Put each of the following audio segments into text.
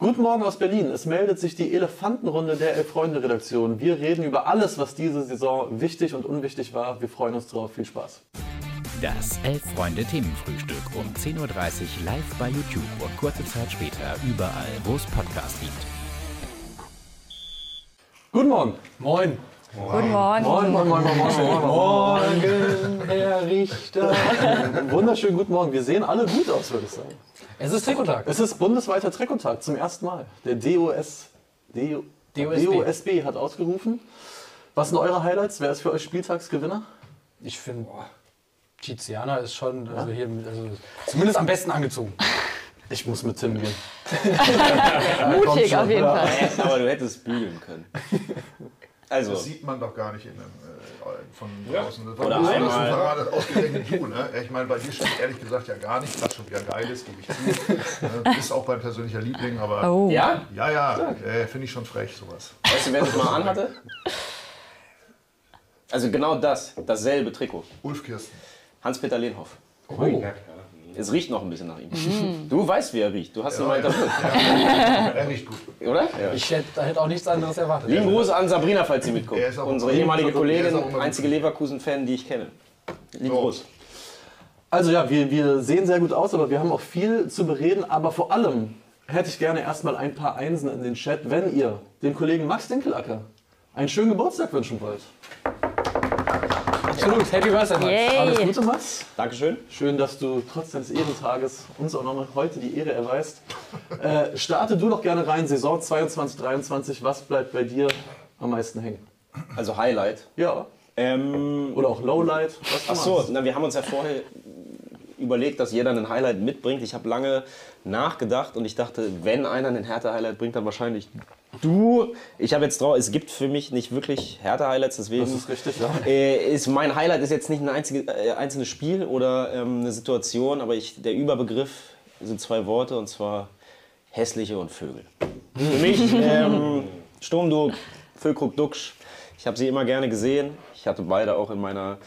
Guten Morgen aus Berlin. Es meldet sich die Elefantenrunde der Elf-Freunde-Redaktion. Wir reden über alles, was diese Saison wichtig und unwichtig war. Wir freuen uns drauf. Viel Spaß. Das Elf-Freunde-Themenfrühstück um 10.30 Uhr live bei YouTube und kurze Zeit später überall, wo es Podcasts gibt. Guten Morgen. Moin. Guten Morgen. Moin, moin, moin, moin, moin, moin, Morgen, Herr Richter. Wunderschönen guten Morgen. Wir sehen alle gut aus, würde ich sagen. Es ist Trikottag. Es ist bundesweiter Trikottag zum ersten Mal. Der DOS, DO, DOSB. DOSB hat ausgerufen. Was sind eure Highlights? Wer ist für euch Spieltagsgewinner? Ich finde, Tiziana ist schon also hier, also zumindest am besten angezogen. Ich muss mit Tim gehen. Mutig auf jeden Fall. Aber du hättest bügeln können. Also, Das sieht man doch gar nicht in dem, äh, von draußen. Das war Oder einmal- ein Verrat, ausgerechnet du. Ne? Ich meine, bei dir stimmt ehrlich gesagt ja gar nicht, was schon wieder geil ist, gebe ich zu. Ne? Ist auch mein persönlicher Liebling, aber Oh. ja? ja, ja, äh, finde ich schon frech, sowas. Weißt du, wer das mal anhatte? Also genau das, dasselbe Trikot. Ulf Kirsten. Hans-Peter Lehnhoff. Oh. Es riecht noch ein bisschen nach ihm. Du weißt, wie er riecht. Du hast ihn mal interviewt, Er riecht gut. oder? Ja. Ich hätte, hätte auch nichts anderes erwartet. Lieben Gruß an Sabrina, falls sie mitguckt. Er ist auch- Unsere er ehemalige Kollegin, einzige Leverkusen-Fan, die ich kenne. Lieben So. Gruß. Also ja, wir, wir sehen sehr gut aus, aber wir haben auch viel zu bereden. Aber vor allem hätte ich gerne erstmal ein paar Einsen in den Chat, wenn ihr dem Kollegen Max Dinkelacker einen schönen Geburtstag wünschen wollt. Absolut. Happy Birthday, Max. Yay. Alles Gute, Max. Dankeschön. Schön, dass du trotz deines Ehrentages uns auch nochmal heute die Ehre erweist. Äh, starte du doch gerne rein, Saison 22, 23. Was bleibt bei dir am meisten hängen? Also Highlight. Ja. Ähm, Oder auch Lowlight. Was Ach so, na, wir haben uns ja vorher überlegt, dass jeder ein Highlight mitbringt. Ich habe lange nachgedacht und ich dachte, wenn einer einen Härte-Highlight bringt, dann wahrscheinlich du. Ich habe jetzt drauf, es gibt für mich nicht wirklich Härte-Highlights, deswegen Das ist richtig, ja. äh, ist mein Highlight ist jetzt nicht ein einzige, äh, einzelnes Spiel oder ähm, eine Situation, aber ich, der Überbegriff sind zwei Worte und zwar hässliche und Vögel. Für mich ähm, Sturmdug, Füllkrug, Duxch. Ich habe sie immer gerne gesehen. Ich hatte beide auch in meiner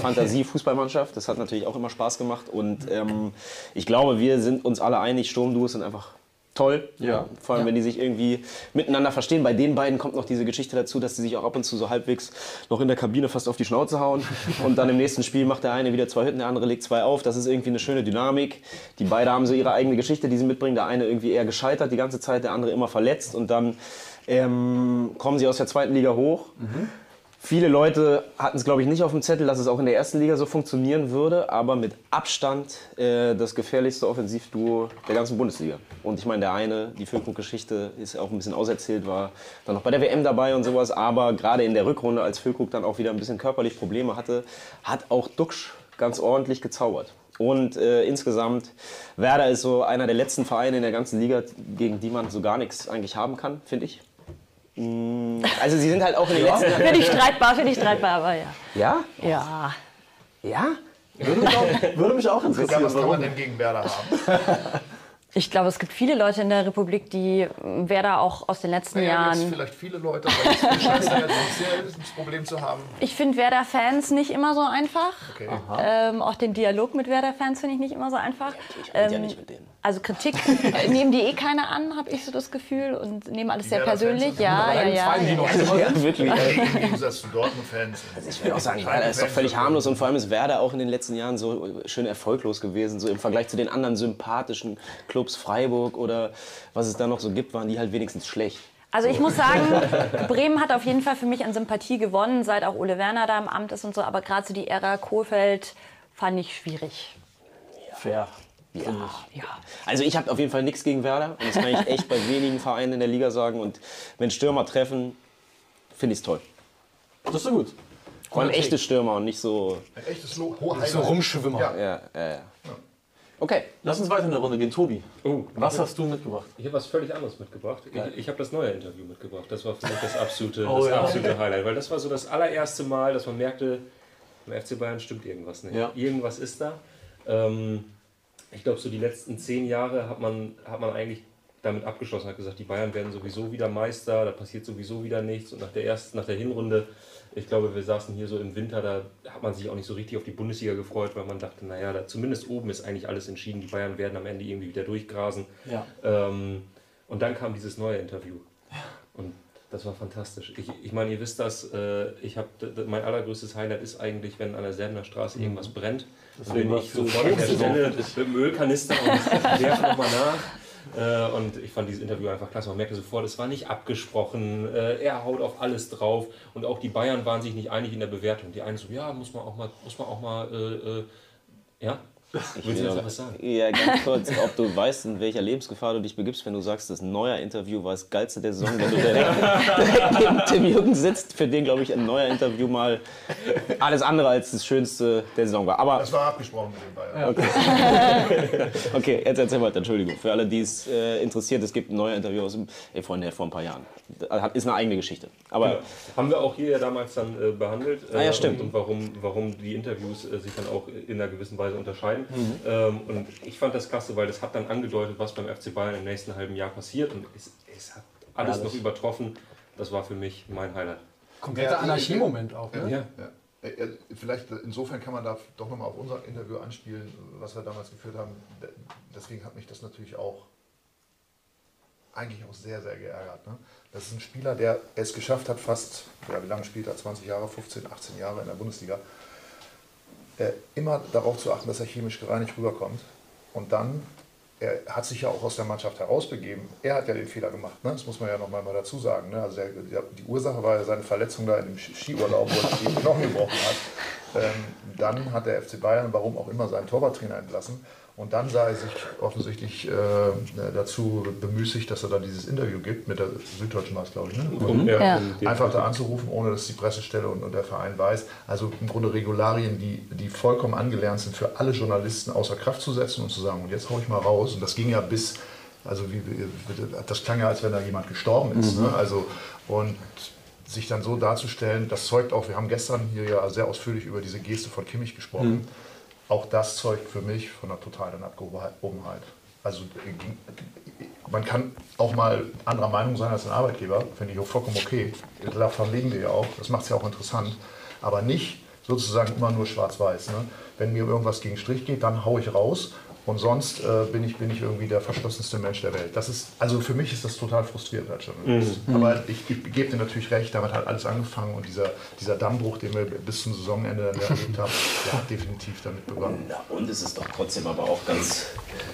Fantasie-Fußballmannschaft. Das hat natürlich auch immer Spaß gemacht. Und ähm, ich glaube, wir sind uns alle einig, Sturmduos sind einfach toll. Ja. Vor allem, wenn die sich irgendwie miteinander verstehen. Bei den beiden kommt noch diese Geschichte dazu, dass sie sich auch ab und zu so halbwegs noch in der Kabine fast auf die Schnauze hauen. Und dann im nächsten Spiel macht der eine wieder zwei Hütten, der andere legt zwei auf. Das ist irgendwie eine schöne Dynamik. Die beiden haben so ihre eigene Geschichte, die sie mitbringen. Der eine irgendwie eher gescheitert die ganze Zeit, der andere immer verletzt. Und dann ähm, kommen sie aus der zweiten Liga hoch. Viele Leute hatten es, glaube ich, nicht auf dem Zettel, dass es auch in der ersten Liga so funktionieren würde, aber mit Abstand äh, das gefährlichste Offensivduo der ganzen Bundesliga. Und ich meine, der eine, die Füllkrug-Geschichte ist auch ein bisschen auserzählt, war dann noch bei der WM dabei und sowas, aber gerade in der Rückrunde, als Füllkrug dann auch wieder ein bisschen körperlich Probleme hatte, hat auch Duxch ganz ordentlich gezaubert. Und äh, insgesamt, Werder ist so einer der letzten Vereine in der ganzen Liga, gegen die man so gar nichts eigentlich haben kann, finde ich. Mm, Also sie sind halt auch in den letzten Jahren... Finde ich streitbar, finde ich streitbar, aber ja. Ja? Ja. Ja? Würde mich auch, würde mich auch Ja, interessieren, was kann man denn gegen Werder haben? Ich glaube, es gibt viele Leute in der Republik, die Werder auch aus den letzten Naja, jetzt Jahren. vielleicht viele Leute, aber es ist scheiße, ja, sonst das Problem zu haben. Ich finde Werder-Fans nicht immer so einfach. Okay. Ähm, auch den Dialog mit Werder-Fans finde ich nicht immer so einfach. Ich rede ja Ähm, nicht mit denen. Also Kritik äh, nehmen die eh keiner an, habe ich so das Gefühl, und nehmen alles sehr Werder-Fans persönlich. Ja, ja, ja. Fallen die ja, noch ja. immer. Ja, wirklich. Ja, Im Gegensatz zu Dortmund-Fans. Ich würde auch sagen, Werder ist doch völlig harmlos und vor allem ist Werder auch in den letzten Jahren so schön erfolglos gewesen. So im Vergleich zu den anderen sympathischen Clubs, Freiburg oder was es da noch so gibt, waren die halt wenigstens schlecht. Also ich muss sagen, Bremen hat auf jeden Fall für mich an Sympathie gewonnen, seit auch Ole Werner da im Amt ist und so. Aber gerade so die Ära Kohlfeld fand ich schwierig. Fair. Ja. Ja. Also ich habe auf jeden Fall nichts gegen Werder und das kann ich echt bei wenigen Vereinen in der Liga sagen. Und wenn Stürmer treffen, finde ich es toll. Das ist so gut. Vor allem echte Stürmer und nicht so. Ein echtes Lo hohe So Rumschwimmer. Ja. Ja, ja, ja. Okay. Lass uns weiter in der Runde gehen. Tobi, Oh, was hast du mitgebracht? ich habe was völlig anderes mitgebracht. Ich, ich habe das neue Interview mitgebracht. Das war für mich das absolute, Oh, das ja. absolute Highlight, weil das war so das allererste Mal, dass man merkte, im FC Bayern stimmt irgendwas nicht. Ja. Irgendwas ist da. Ähm, ich glaube, so die letzten zehn Jahre hat man, hat man eigentlich damit abgeschlossen, hat gesagt, die Bayern werden sowieso wieder Meister, da passiert sowieso wieder nichts. Und nach der ersten, nach der Hinrunde, ich glaube, wir saßen hier so im Winter, da hat man sich auch nicht so richtig auf die Bundesliga gefreut, weil man dachte, naja, da, zumindest oben ist eigentlich alles entschieden. Die Bayern werden am Ende irgendwie wieder durchgrasen. Ja. Ähm, Und dann kam dieses neue Interview. Und das war fantastisch. Ich, ich meine, ihr wisst das, äh, ich hab, mein allergrößtes Highlight ist eigentlich, wenn an der Serbener Straße irgendwas brennt. War ich sofort der Stelle mit dem Ölkanister und werfe nochmal nach. Äh, und ich fand dieses Interview einfach klasse. Man merkte sofort, es war nicht abgesprochen. Äh, er haut auf alles drauf. Und auch die Bayern waren sich nicht einig in der Bewertung. Die einen so, ja, muss man auch mal, muss man auch mal, äh, äh, ja? Willst du jetzt noch was sagen? Ja, ganz kurz, ob du weißt, in welcher Lebensgefahr du dich begibst, wenn du sagst, das neuer Interview war das geilste der Saison, wenn du direkt, direkt neben Tim Jürgen sitzt, für den, glaube ich, ein neuer Interview mal alles andere als das Schönste der Saison war. Aber Das war abgesprochen mit den Bayern. okay, jetzt erzähl weiter, Entschuldigung. Für alle, die es äh, interessiert, es gibt ein neuer Interview aus dem, ey, Freunde, vor ein paar Jahren. Hat- Ist eine eigene Geschichte. Aber Genau. Haben wir auch hier ja damals dann äh, behandelt. Ah, ja, äh, stimmt. Und, und warum, warum die Interviews äh, sich dann auch in einer gewissen Weise unterscheiden. Mhm. Ähm, und ich fand das klasse, weil das hat dann angedeutet, was beim FC Bayern im nächsten halben Jahr passiert. Und es, es hat alles Herrlich. noch übertroffen. Das war für mich mein Highlight. Kompletter Ja, Anarchiemoment auch. Ne? Ja. Ja. Vielleicht, insofern kann man da doch nochmal auf unser Interview anspielen, was wir damals geführt haben. Deswegen hat mich das natürlich auch eigentlich auch sehr, sehr geärgert. Ne? Das ist ein Spieler, der es geschafft hat, fast, ja, wie lange spielt er? 20 Jahre, 15, 18 Jahre in der Bundesliga. Äh, immer darauf zu achten, dass er chemisch gereinigt rüberkommt. Und dann, er hat sich ja auch aus der Mannschaft herausbegeben. Er hat ja den Fehler gemacht, ne? das muss man ja nochmal mal dazu sagen. Ne? Also der, die Ursache war ja seine Verletzung da in dem Ski- Skiurlaub, wo er sich die Knochen gebrochen hat. Ähm, dann hat der FC Bayern, warum auch immer, seinen Torwarttrainer entlassen. Und dann sah er sich offensichtlich äh, dazu bemüßigt, dass er dann dieses Interview gibt mit der Süddeutschen war es, glaube ich. Ne? Und, ja, Ja. Einfach da anzurufen, ohne dass die Pressestelle und, und der Verein weiß. Also im Grunde Regularien, die, die vollkommen angelernt sind, für alle Journalisten außer Kraft zu setzen und zu sagen, und jetzt hau ich mal raus. Und das ging ja bis, also wie, wie- das klang ja, als wenn da jemand gestorben ist. Ne? Also, und sich dann so darzustellen, das zeugt auch, wir haben gestern hier ja sehr ausführlich über diese Geste von Kimmich gesprochen. Auch das zeugt für mich von einer totalen Abgehobenheit. Also man kann auch mal anderer Meinung sein als ein Arbeitgeber, finde ich auch vollkommen okay. Davon leben wir ja auch, das macht es ja auch interessant. Aber nicht sozusagen immer nur schwarz-weiß. Ne? Wenn mir irgendwas gegen Strich geht, dann haue ich raus und sonst äh, bin, ich, bin ich irgendwie der verschlossenste Mensch der Welt. Das ist, also für mich ist das total frustrierend als Journalist. Aber ich, ich gebe dir natürlich recht, damit hat alles angefangen und dieser, dieser Dammbruch, den wir bis zum Saisonende dann erlebt haben, der hat definitiv damit begonnen. Na, und es ist doch trotzdem aber auch ganz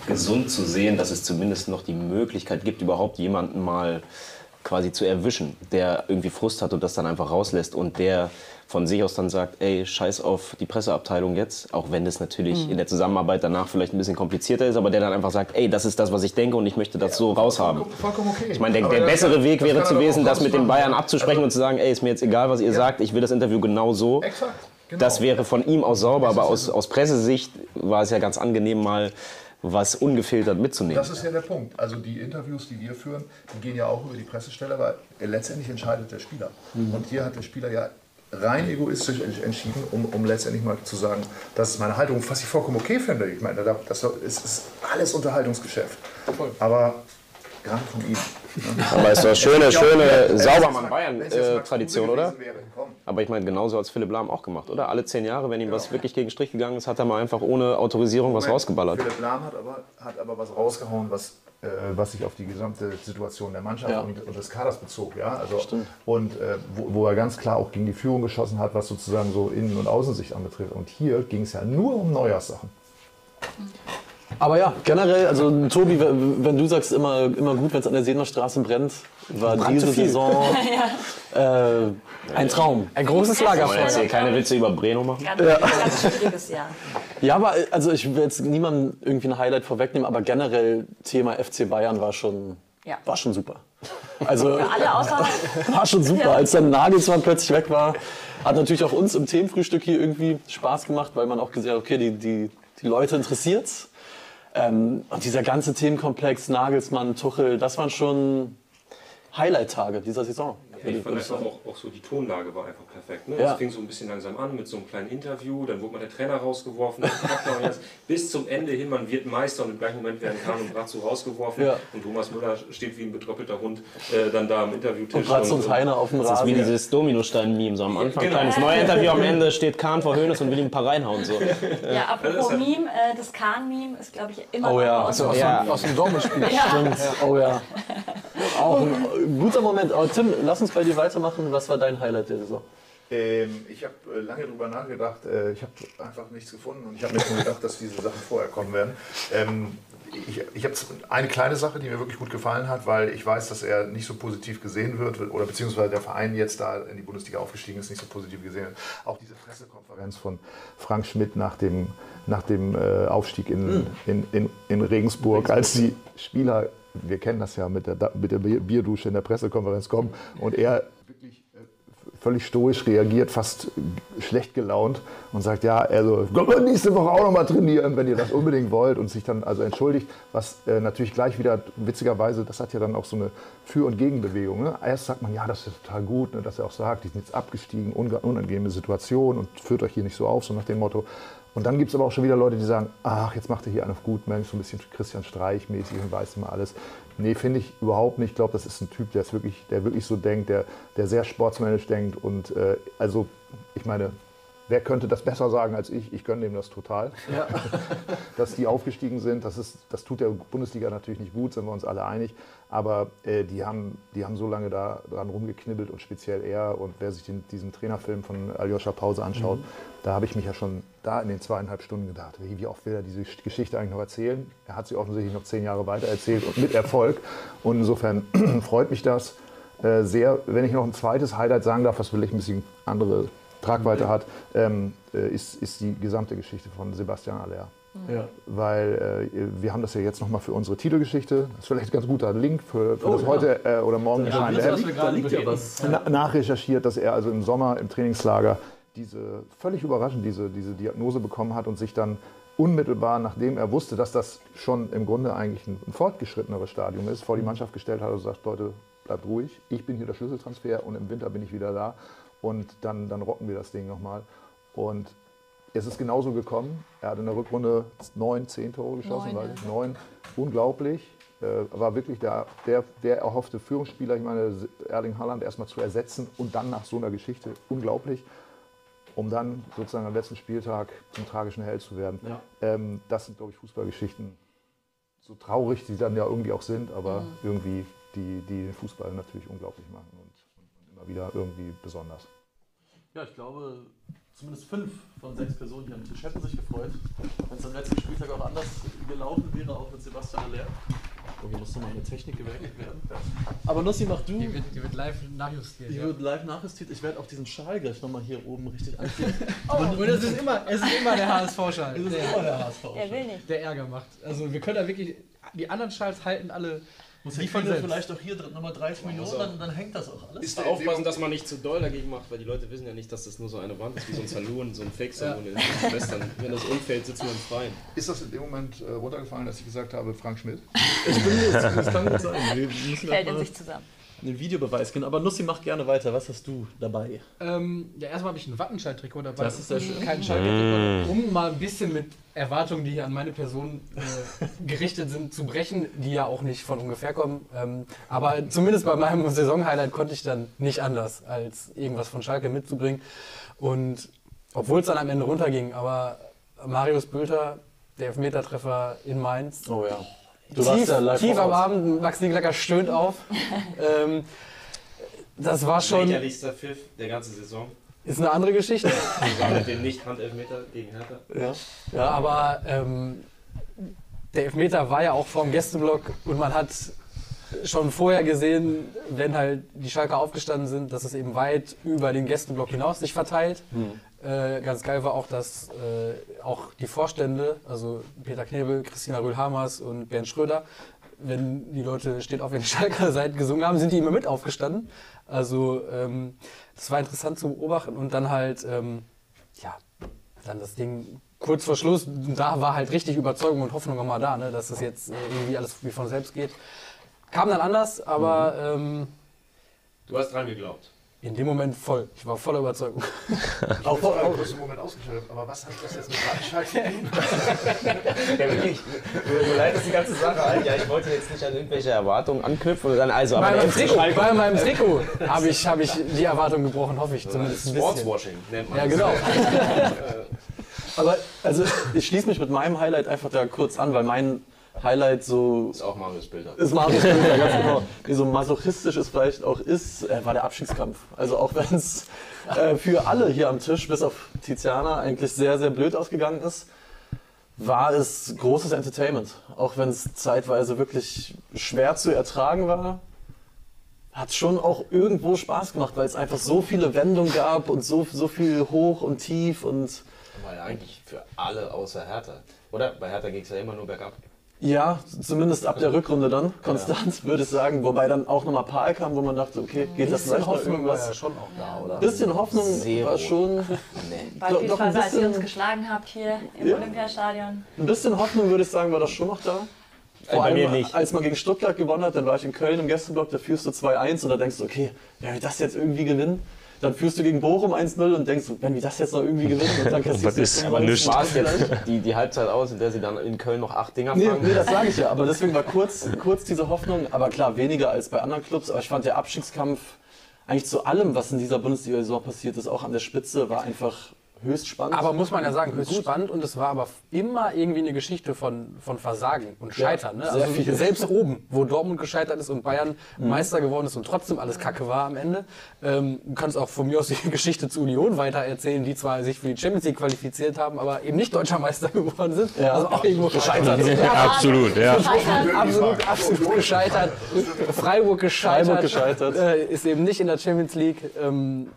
gesund zu sehen, dass es zumindest noch die Möglichkeit gibt, überhaupt jemanden mal quasi zu erwischen, der irgendwie Frust hat und das dann einfach rauslässt und der von sich aus dann sagt, ey, scheiß auf die Presseabteilung jetzt, auch wenn das natürlich in der Zusammenarbeit danach vielleicht ein bisschen komplizierter ist, aber der dann einfach sagt, ey, das ist das, was ich denke und ich möchte das so raushaben. Vollkommen- Vollkommen okay. Ich meine, der, der bessere kann- Weg wäre gewesen, das mit den Bayern abzusprechen und zu sagen, ey, ist mir jetzt egal, was ihr sagt, ich will das Interview genau so. Exakt, genau. Das wäre von ihm aus sauber, aber aus, aus Pressesicht war es ja ganz angenehm, mal was ungefiltert mitzunehmen. Das ist ja der Punkt. Also die Interviews, die wir führen, die gehen ja auch über die Pressestelle, aber letztendlich entscheidet der Spieler. Und hier hat der Spieler ja rein egoistisch ents- entschieden, um, um letztendlich mal zu sagen, das ist meine Haltung, was ich vollkommen okay finde. Ich meine, da- das ist, ist alles Unterhaltungsgeschäft. Aber gerade von ihm. ne? Aber es ist doch schöne, schöne Saubermann Wenn Bayern es jetzt äh, oder? Aber ich meine, genauso hat Philipp Lahm auch gemacht, oder? Alle zehn Jahre, wenn ihm was wirklich gegen Strich gegangen ist, hat er mal einfach ohne Autorisierung was rausgeballert. Philipp Lahm hat aber, hat aber was rausgehauen, was, äh, was sich auf die gesamte Situation der Mannschaft Ja. und, und des Kaders bezog. Ja? Also, und äh, wo, wo er ganz klar auch gegen die Führung geschossen hat, was sozusagen so Innen- und Außensicht anbetrifft. Und hier ging es ja nur um Neujahrssachen. Aber ja, generell, also Tobi, wenn du sagst, immer, immer gut, wenn es an der Seener Straße brennt, war diese viel. Saison äh, ein Traum. Ein großes Lagerfeuer. jetzt hier keine Witze über Breno machen? Ganz, ganz schwieriges Jahr. Ja, aber also ich will jetzt niemandem irgendwie ein Highlight vorwegnehmen, aber generell Thema FC Bayern war schon, Ja. war schon super. Also Alle außer war schon super. Ja. Als dann Nagelsmann plötzlich weg war, hat natürlich auch uns im Themenfrühstück hier irgendwie Spaß gemacht, weil man auch gesehen hat, okay, die, die, die Leute interessiert's. Ähm, und dieser ganze Themenkomplex, Nagelsmann, Tuchel, das waren schon Highlight-Tage dieser Saison. Ja, ich fand einfach auch, auch so, die Tonlage war einfach perfekt. Ne? Ja. Es fing so ein bisschen langsam an mit so einem kleinen Interview, dann wurde mal der Trainer rausgeworfen, dann packt man jetzt bis zum Ende hin, man wird Meister und im gleichen Moment werden Kahn und Brazzo rausgeworfen Ja. und Thomas Müller steht wie ein betröppelter Hund äh, dann da am Interviewtisch. Und Bratz und Heine auf dem Das ist wie Rasen. dieses Dominostein-Meme. So am Anfang Genau. kleines Neuinterview, am Ende steht Kahn vor Höhnes und will ihm ein paar reinhauen. So. Ja, apropos Das halt- Meme, äh, das Kahn-Meme ist, glaube ich, immer Oh noch ja, uns. also Aus, Ja. dem, aus dem Dortmund-Spiel. Stimmt. Oh ja. Auch ein guter Moment. Aber Tim, lass uns bei dir weitermachen. Was war dein Highlight der Saison? Ähm, ich habe äh, lange drüber nachgedacht. Äh, ich habe einfach nichts gefunden und ich habe mir schon gedacht, dass diese Sachen vorher kommen werden. Ähm, ich ich habe eine kleine Sache, die mir wirklich gut gefallen hat, weil ich weiß, dass er nicht so positiv gesehen wird oder beziehungsweise der Verein jetzt da in die Bundesliga aufgestiegen ist, nicht so positiv gesehen wird. Auch diese Pressekonferenz von Frank Schmidt nach dem, nach dem äh, Aufstieg in, in, in, in Regensburg, als die Spieler, wir kennen das ja mit der, mit der Bierdusche in der Pressekonferenz kommen und er wirklich äh, völlig stoisch reagiert, fast schlecht gelaunt und sagt, ja, also wir nächste Woche auch nochmal trainieren, wenn ihr das unbedingt wollt und sich dann also entschuldigt, was äh, natürlich gleich wieder, witzigerweise, das hat ja dann auch so eine Für- und Gegenbewegung. Ne? Erst sagt man, ja, das ist total gut, ne, dass er auch sagt, die sind jetzt abgestiegen, unangenehme Situation und führt euch hier nicht so auf, so nach dem Motto. Und dann gibt es aber auch schon wieder Leute, die sagen, ach, jetzt macht er hier einen auf gut Mensch, so ein bisschen Christian Streich mäßig und weiß immer alles. Nee, finde ich überhaupt nicht. Ich glaube, das ist ein Typ, der, ist wirklich, der wirklich so denkt, der, der sehr sportsmännisch denkt. Und äh, also, ich meine, wer könnte das besser sagen als ich? Ich gönne dem das total. Dass die aufgestiegen sind, das, ist, das tut der Bundesliga natürlich nicht gut, sind wir uns alle einig. Aber äh, die, haben, die haben so lange da dran rumgeknibbelt und speziell er. Und wer sich den, diesen Trainerfilm von Aljoscha Pause anschaut, da habe ich mich ja schon da in den zweieinhalb Stunden gedacht, wie, wie oft will er diese Geschichte eigentlich noch erzählen? Er hat sie offensichtlich noch zehn Jahre weiter erzählt und mit Erfolg. Und insofern freut mich das äh, sehr. Wenn ich noch ein zweites Highlight sagen darf, was vielleicht ein bisschen andere Tragweite hat, ähm, äh, ist, ist die gesamte Geschichte von Sebastian Aller. Ja. Weil äh, wir haben das ja jetzt nochmal für unsere Titelgeschichte. Das ist vielleicht ein ganz guter Link für, für Oh, das ja. heute äh, oder morgen erscheinende da liegt ja was. na, nachrecherchiert, dass er also im Sommer im Trainingslager diese völlig überraschend diese, diese Diagnose bekommen hat und sich dann unmittelbar, nachdem er wusste, dass das schon im Grunde eigentlich ein, ein fortgeschritteneres Stadium ist, vor die Mannschaft gestellt hat und sagt, Leute, bleibt ruhig, ich bin hier der Schlüsseltransfer und im Winter bin ich wieder da und dann, dann rocken wir das Ding nochmal. Und es ist genauso gekommen. Er hat in der Rückrunde neun, zehn Tore geschossen, Neun, weiß ja. ich, neun. Unglaublich. Äh, war wirklich der, der, der erhoffte Führungsspieler. Ich meine, Erling Haaland erstmal zu ersetzen und dann nach so einer Geschichte unglaublich, um dann sozusagen am letzten Spieltag zum tragischen Held zu werden. Ja. Ähm, das sind, glaube ich, Fußballgeschichten, so traurig die dann ja irgendwie auch sind, aber Mhm. irgendwie die, die den Fußball natürlich unglaublich machen und, und immer wieder irgendwie besonders. Ja, ich glaube, zumindest fünf von sechs Personen hier am Tisch hätten sich gefreut, wenn es am letzten Spieltag auch anders gelaufen wäre, auch mit Sebastian Aller. Oh, hier muss nochmal eine Technik gewerkelt werden. Aber Nussi, mach du. Die wird, die wird live nachjustiert. Ich Ja. würde live nachjustiert. Ich werde auch diesen Schal gleich nochmal hier oben richtig anziehen. Und es ist immer, es ist immer der HSV-Schal, Das ist der, immer der HSV. Er will nicht. der Ärger macht. Also wir können da wirklich, die anderen Schals halten alle Muss selbst. vielleicht auch hier drin nochmal 30 Millionen, dann, dann hängt das auch alles. Ist aufpassen, dass man nicht zu doll dagegen macht, weil die Leute wissen ja nicht, dass das nur so eine Wand ist, wie so ein Saloon, so ein Fake-Saloon in den Schwestern. Wenn das umfällt, sitzen wir im Freien. Ist das in dem Moment äh, runtergefallen, dass ich gesagt habe, Frank Schmidt? Ich bin jetzt, das kann gut sein. Wir müssen Fällt in sich zusammen. Einen Videobeweis gehen. Aber Nussi, mach gerne weiter. Was hast du dabei? Ähm, ja, erstmal habe ich ein Wattenscheid-Trikot dabei. Das ist sehr schön. Kein Schalke-Trikot. Um mal ein bisschen mit Erwartungen, die hier an meine Person äh, gerichtet sind, zu brechen, die ja auch nicht von ungefähr kommen. Ähm, aber zumindest bei meinem Saisonhighlight konnte ich dann nicht anders, als irgendwas von Schalke mitzubringen. Und obwohl es dann am Ende runterging, aber Marius Bülter, der Elfmetertreffer in Mainz, Oh ja. Du tief, ja live tief am. Abend, Max Nieglacker stöhnt auf. ähm, das war schon, Lächerlichster Pfiff der ganzen Saison. ist eine andere Geschichte. Sogar mit dem Nicht-Handelfmeter gegen Hertha. Ja. Ja, aber ähm, der Elfmeter war ja auch vorm Gästeblock und man hat schon vorher gesehen, wenn halt die Schalker aufgestanden sind, dass es eben weit über den Gästeblock hinaus sich verteilt. Äh, ganz geil war auch, dass äh, auch die Vorstände, also Peter Knebel, Christina Rühl-Hamers und Bernd Schröder, wenn die Leute steht auf, wenn die Schalker Seite gesungen haben, sind die immer mit aufgestanden. Also ähm, das war interessant zu beobachten und dann halt, ähm, ja, dann das Ding kurz vor Schluss, da war halt richtig Überzeugung und Hoffnung nochmal da, ne, dass das jetzt äh, irgendwie alles wie von selbst geht. Kam dann anders, aber ähm, Du hast dran geglaubt. In dem Moment voll. Ich war voller Überzeugung. Auch vor allem, du hast im Moment ausgeschaltet. Aber was hat das jetzt mit Wattenscheid zu tun? Ja, wirklich. Du, du leitest die ganze Sache ein. Ja, ich wollte jetzt nicht an irgendwelche Erwartungen anknüpfen und dann also. Bei meinem Trikot, bei meinem Trikot habe ich, hab ich die Erwartung gebrochen, hoffe ich zumindest. Sportswashing nennt man Ja, genau. Aber also ich schließe mich mit meinem Highlight einfach da kurz an, weil mein Highlight so Ist auch Marius Bilder. ist Marius Bilder, ganz genau. Wie so masochistisch es vielleicht auch ist, äh, war der Abschiedskampf. Also auch wenn es äh, für alle hier am Tisch, bis auf Tiziana, eigentlich sehr, sehr blöd ausgegangen ist, war es großes Entertainment. Auch wenn es zeitweise wirklich schwer zu ertragen war, hat schon auch irgendwo Spaß gemacht, weil es einfach so viele Wendungen gab und so, so viel hoch und tief und War ja eigentlich für alle außer Hertha. Oder? Bei Hertha ging es ja immer nur bergab. Ja, zumindest ab der Rückrunde dann, konstant, würde ich sagen. Wobei dann auch nochmal Paar kam, wo man dachte, okay, geht das vielleicht noch Hoffnung war ja irgendwas? schon auch da, oder? Bisschen Hoffnung Zero. war schon. Nee. Beispielsweise, ein als ihr bisschen- uns geschlagen habt hier im Ja. Olympiastadion. Ein bisschen Hoffnung, würde ich sagen, war das schon noch da. Vor bei mir allem, nicht. als man gegen Stuttgart gewonnen hat, dann war ich in Köln im Gästeblock, da führst du 2-1 und da denkst du, okay, wenn wir das jetzt irgendwie gewinnen, dann führst du gegen Bochum 1-0 und denkst, wenn wir das jetzt noch irgendwie gewinnen und dann kassierst du ist? nichts. War es vielleicht. jetzt die, die Halbzeit aus, in der sie dann in Köln noch acht Dinger Nee, fangen? nee, das sage ich ja. Aber deswegen war kurz, kurz diese Hoffnung. Aber klar, weniger als bei anderen Clubs. Aber ich fand der Abstiegskampf eigentlich zu allem, was in dieser Bundesliga-Saison passiert ist, auch an der Spitze, war einfach höchst spannend. Aber muss man ja sagen, höchst spannend und es war aber immer irgendwie eine Geschichte von, von Versagen und Scheitern. Ne? sehr Also viel. selbst oben, wo Dortmund gescheitert ist und Bayern Meister geworden ist und trotzdem alles Kacke war am Ende. Ähm, du kannst auch von mir aus die Geschichte zu Union weiter erzählen, die zwar sich für die Champions League qualifiziert haben, aber eben nicht deutscher Meister geworden sind. Ja. Also auch irgendwo gescheitert. Absolut, ja. Absolut, absolut gescheitert. Freiburg gescheitert. Freiburg gescheitert. Äh, ist eben nicht in der Champions League. Ähm,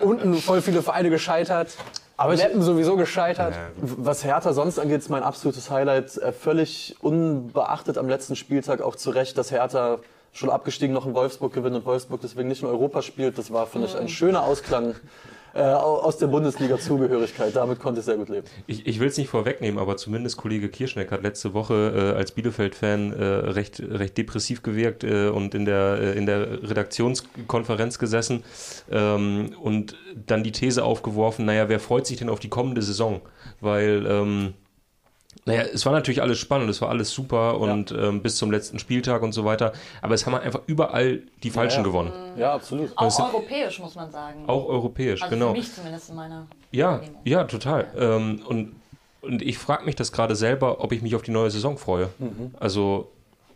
unten voll viele Vereine gescheitert. Aber ich- Meppen sowieso gescheitert. Was Hertha sonst angeht, ist mein absolutes Highlight. Äh, Völlig unbeachtet am letzten Spieltag auch zu Recht, dass Hertha schon abgestiegen noch in Wolfsburg gewinnt und Wolfsburg deswegen nicht in Europa spielt. Das war, finde ich, ein schöner Ausklang äh, au- aus der Bundesliga-Zugehörigkeit. Damit konnte ich sehr gut leben. Ich, ich will es nicht vorwegnehmen, aber zumindest Kollege Kirschneck hat letzte Woche äh, als Bielefeld-Fan äh, recht, recht depressiv gewirkt äh, und in der, äh, in der Redaktionskonferenz gesessen ähm, und dann die These aufgeworfen, naja, wer freut sich denn auf die kommende Saison? Weil, ähm, naja, es war natürlich alles spannend, es war alles super und ähm, bis zum letzten Spieltag und so weiter, aber es haben einfach überall die Falschen ja. gewonnen. Ja, absolut. Auch europäisch, muss man sagen. Auch europäisch, also genau. für mich zumindest in meiner Ja, ja, total. Ähm, und, und ich frage mich das gerade selber, ob ich mich auf die neue Saison freue. Also,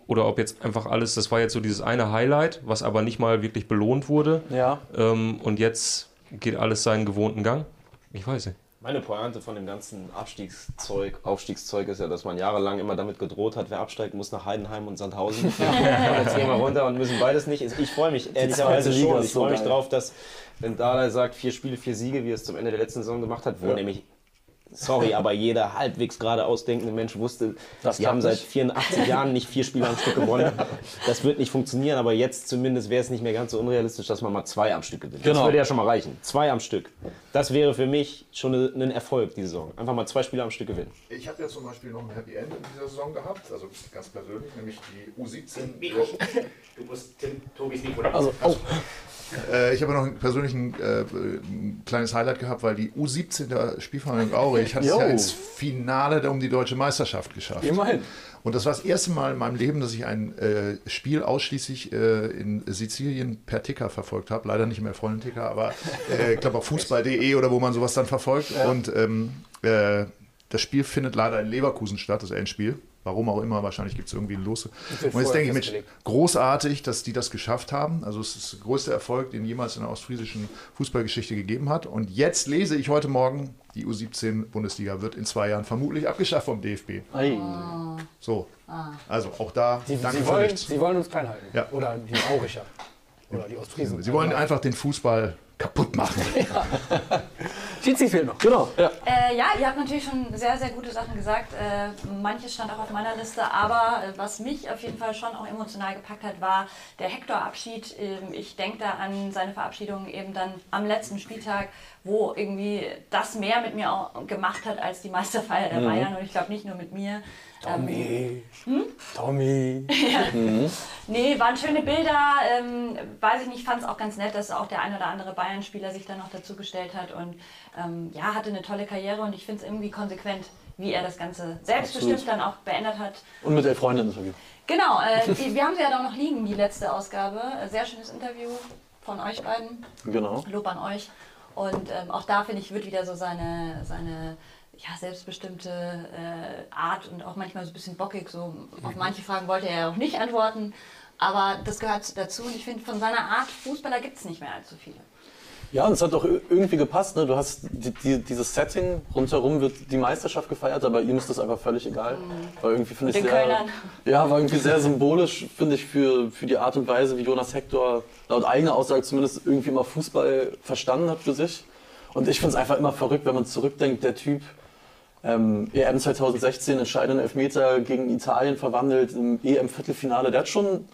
oder ob jetzt einfach alles, das war jetzt so dieses eine Highlight, was aber nicht mal wirklich belohnt wurde. Ja. Ähm, und jetzt geht alles seinen gewohnten Gang. Ich weiß nicht. Meine Pointe von dem ganzen Abstiegszeug, Aufstiegszeug ist ja, dass man jahrelang immer damit gedroht hat, wer absteigt, muss nach Heidenheim und Sandhausen. und jetzt gehen wir runter und müssen beides nicht. Ich freue mich ehrlicherweise schon. Ich freue mich drauf, dass, wenn Dada sagt, vier Spiele, vier Siege, wie er es zum Ende der letzten Saison gemacht hat, wo Ja. nämlich, sorry, aber jeder halbwegs gerade ausdenkende Mensch wusste, Das die haben klappt seit nicht. 84 Jahren nicht vier Spiele am Stück gewonnen. Das wird nicht funktionieren, aber jetzt zumindest wäre es nicht mehr ganz so unrealistisch, dass man mal zwei am Stück gewinnt. Das Genau. würde ja schon mal reichen. Zwei am Stück. Das wäre für mich schon ein Erfolg, die Saison. Einfach mal zwei Spiele am Stück gewinnen. Ich habe ja zum Beispiel noch ein Happy End in dieser Saison gehabt, also ganz persönlich, nämlich die U17. Du musst Tim, Tobis Mikro Also, oh, Äh, ich habe noch einen persönlichen äh, ein kleines Highlight gehabt, weil die U17 der Spielvereinigung Aurich hat es Jo. ja ins Finale um die deutsche Meisterschaft geschafft. Immerhin. Und das war das erste Mal in meinem Leben, dass ich ein äh, Spiel ausschließlich äh, in Sizilien per Ticker verfolgt habe. Leider nicht mehr vollen Ticker, aber äh, ich glaube auf fußball.de oder wo man sowas dann verfolgt. Und ähm, äh, das Spiel findet leider in Leverkusen statt, das Endspiel. Warum auch immer, wahrscheinlich gibt es irgendwie ein Los. Und jetzt denke ich, Mensch, großartig, dass die das geschafft haben. Also es ist der größte Erfolg, den jemals in der ostfriesischen Fußballgeschichte gegeben hat. Und jetzt lese ich heute Morgen, die U17-Bundesliga wird in zwei Jahren vermutlich abgeschafft vom DFB. ei. So, also auch da, Sie, danke sie, für wollen, nichts. sie wollen uns klein halten. Ja. Oder die Auricher. Oder die Ostfriesen. Sie wollen einfach den Fußball kaputt machen. Tizi fehlt noch. Genau, ja. Äh, ja, ihr habt natürlich schon sehr, sehr gute Sachen gesagt. Äh, manches stand auch auf meiner Liste, aber äh, was mich auf jeden Fall schon auch emotional gepackt hat, war der Hector-Abschied. Ähm, ich denke da an seine Verabschiedung eben dann am letzten Spieltag, wo irgendwie das mehr mit mir auch gemacht hat als die Meisterfeier der Bayern und ich glaube nicht nur mit mir. Ähm, Tommy. Tommy. Nee, waren schöne Bilder. Ähm, weiß ich nicht, fand es auch ganz nett, dass auch der ein oder andere Bayern-Spieler sich dann noch dazugestellt hat und ähm, ja, hatte eine tolle Karriere und ich finde es irgendwie konsequent, wie er das Ganze selbstbestimmt Absolut. dann auch beendet hat. Und mit elf Freundinnen Interview. Genau, äh, die, wir haben sie ja da noch liegen, die letzte Ausgabe. Äh, Sehr schönes Interview von euch beiden. Genau. Lob an euch. Und ähm, auch da finde ich, wird wieder so seine, seine ja, selbstbestimmte äh, Art und auch manchmal so ein bisschen bockig. So auf manche Fragen wollte er ja auch nicht antworten. Aber das gehört dazu und ich finde, von seiner Art Fußballer gibt es nicht mehr allzu viele. Ja, und es hat auch ir- irgendwie gepasst. Ne? Du hast die, die, dieses Setting, rundherum wird die Meisterschaft gefeiert, aber ihm ist das einfach völlig egal. War irgendwie, finde ich, sehr, Kölnern. ja, war irgendwie sehr symbolisch, finde ich, für, für die Art und Weise, wie Jonas Hector laut eigener Aussage zumindest irgendwie mal Fußball verstanden hat für sich. Und ich finde es einfach immer verrückt, wenn man zurückdenkt, der Typ, ähm, EM 2016, entscheidenden Elfmeter gegen Italien verwandelt, im EM-Viertelfinale, der hat schon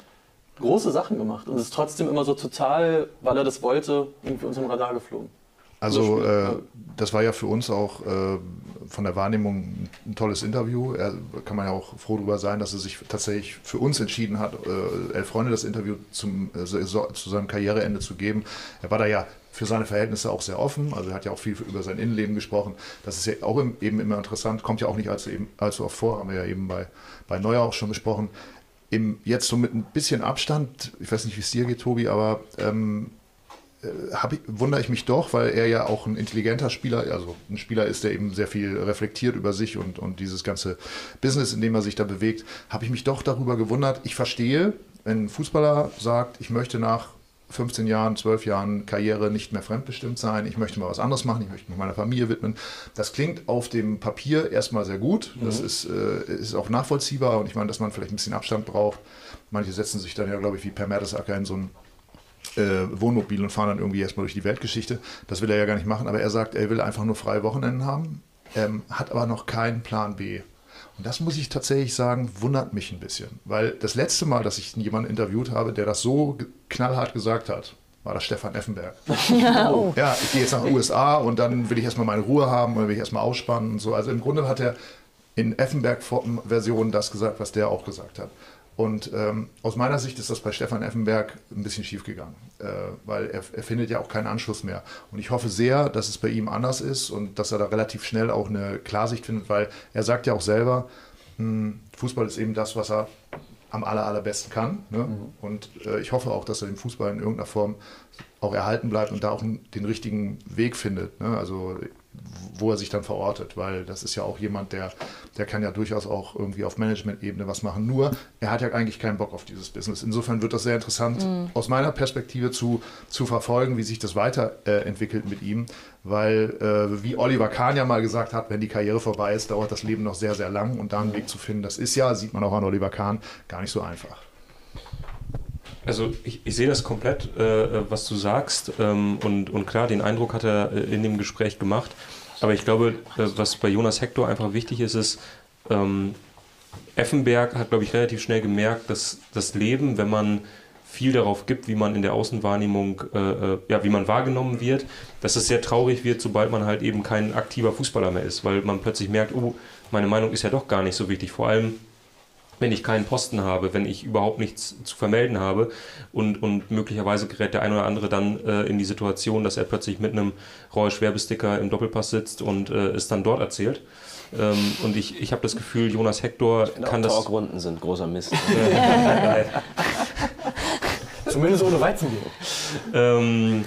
große Sachen gemacht und ist trotzdem immer so total, weil er das wollte, irgendwie unter dem Radar geflogen. Also äh, das war ja für uns auch äh, von der Wahrnehmung ein tolles Interview. Er, kann man ja auch froh darüber sein, dass er sich tatsächlich für uns entschieden hat, äh, Elf Freunde das Interview zum, äh, zu seinem Karriereende zu geben. Er war da ja für seine Verhältnisse auch sehr offen. Also er hat ja auch viel über sein Innenleben gesprochen. Das ist ja auch im, eben immer interessant, kommt ja auch nicht allzu, eben, allzu oft vor, haben wir ja eben bei, bei Neuer auch schon besprochen. Im, jetzt so mit ein bisschen Abstand, ich weiß nicht, wie es dir geht, Tobi, aber ähm, hab ich, wundere ich mich doch, weil er ja auch ein intelligenter Spieler, also ein Spieler ist, der eben sehr viel reflektiert über sich und, und dieses ganze Business, in dem er sich da bewegt, habe ich mich doch darüber gewundert. Ich verstehe, wenn ein Fußballer sagt, ich möchte nach 15 Jahren, 12 Jahren Karriere nicht mehr fremdbestimmt sein, ich möchte mal was anderes machen, ich möchte mich meiner Familie widmen. Das klingt auf dem Papier erstmal sehr gut, das ist, äh, ist auch nachvollziehbar und ich meine, dass man vielleicht ein bisschen Abstand braucht. Manche setzen sich dann ja, glaube ich, wie Per Mertesacker in so ein äh, Wohnmobil und fahren dann irgendwie erstmal durch die Weltgeschichte. Das will er ja gar nicht machen, aber er sagt, er will einfach nur freie Wochenenden haben, ähm, hat aber noch keinen Plan B. Und das muss ich tatsächlich sagen, wundert mich ein bisschen. Weil das letzte Mal, dass ich jemanden interviewt habe, der das so knallhart gesagt hat, war das Stefan Effenberg. Ja, ich gehe jetzt nach den USA und dann will ich erstmal meine Ruhe haben oder will ich erstmal ausspannen und so. Also im Grunde hat er in Effenberg-Version das gesagt, was der auch gesagt hat. Und ähm, aus meiner Sicht ist das bei Stefan Effenberg ein bisschen schief gegangen, äh, weil er, er findet ja auch keinen Anschluss mehr. Und ich hoffe sehr, dass es bei ihm anders ist und dass er da relativ schnell auch eine Klarsicht findet, weil er sagt ja auch selber, mh, Fußball ist eben das, was er am aller, allerbesten kann. Ne? Und äh, ich hoffe auch, dass er den Fußball in irgendeiner Form auch erhalten bleibt und da auch den richtigen Weg findet. Ne? Also wo er sich dann verortet, weil das ist ja auch jemand, der, der kann ja durchaus auch irgendwie auf Management-Ebene was machen. Nur, er hat ja eigentlich keinen Bock auf dieses Business. Insofern wird das sehr interessant, aus meiner Perspektive zu, zu verfolgen, wie sich das weiterentwickelt äh, entwickelt mit ihm, weil, äh, wie Oliver Kahn ja mal gesagt hat, wenn die Karriere vorbei ist, dauert das Leben noch sehr, sehr lang und da einen Weg zu finden, das ist ja, sieht man auch an Oliver Kahn, gar nicht so einfach. Also ich, ich sehe das komplett, äh, was du sagst. Ähm, und, und klar, den Eindruck hat er äh, in dem Gespräch gemacht. Aber ich glaube, äh, was bei Jonas Hector einfach wichtig ist, ist, ähm, Effenberg hat, glaube ich, relativ schnell gemerkt, dass das Leben, wenn man viel darauf gibt, wie man in der Außenwahrnehmung, äh, äh, ja, wie man wahrgenommen wird, dass es sehr traurig wird, sobald man halt eben kein aktiver Fußballer mehr ist, weil man plötzlich merkt, oh, meine Meinung ist ja doch gar nicht so wichtig. Vor allem, wenn ich keinen Posten habe, wenn ich überhaupt nichts zu vermelden habe und, und möglicherweise gerät der ein oder andere dann äh, in die Situation, dass er plötzlich mit einem Reus-Werbesticker im Doppelpass sitzt und äh, es dann dort erzählt. Ähm, und ich, ich habe das Gefühl, Jonas Hector kann das... Talkrunden sind großer Mist. Zumindest ohne Weizenbier. Ähm,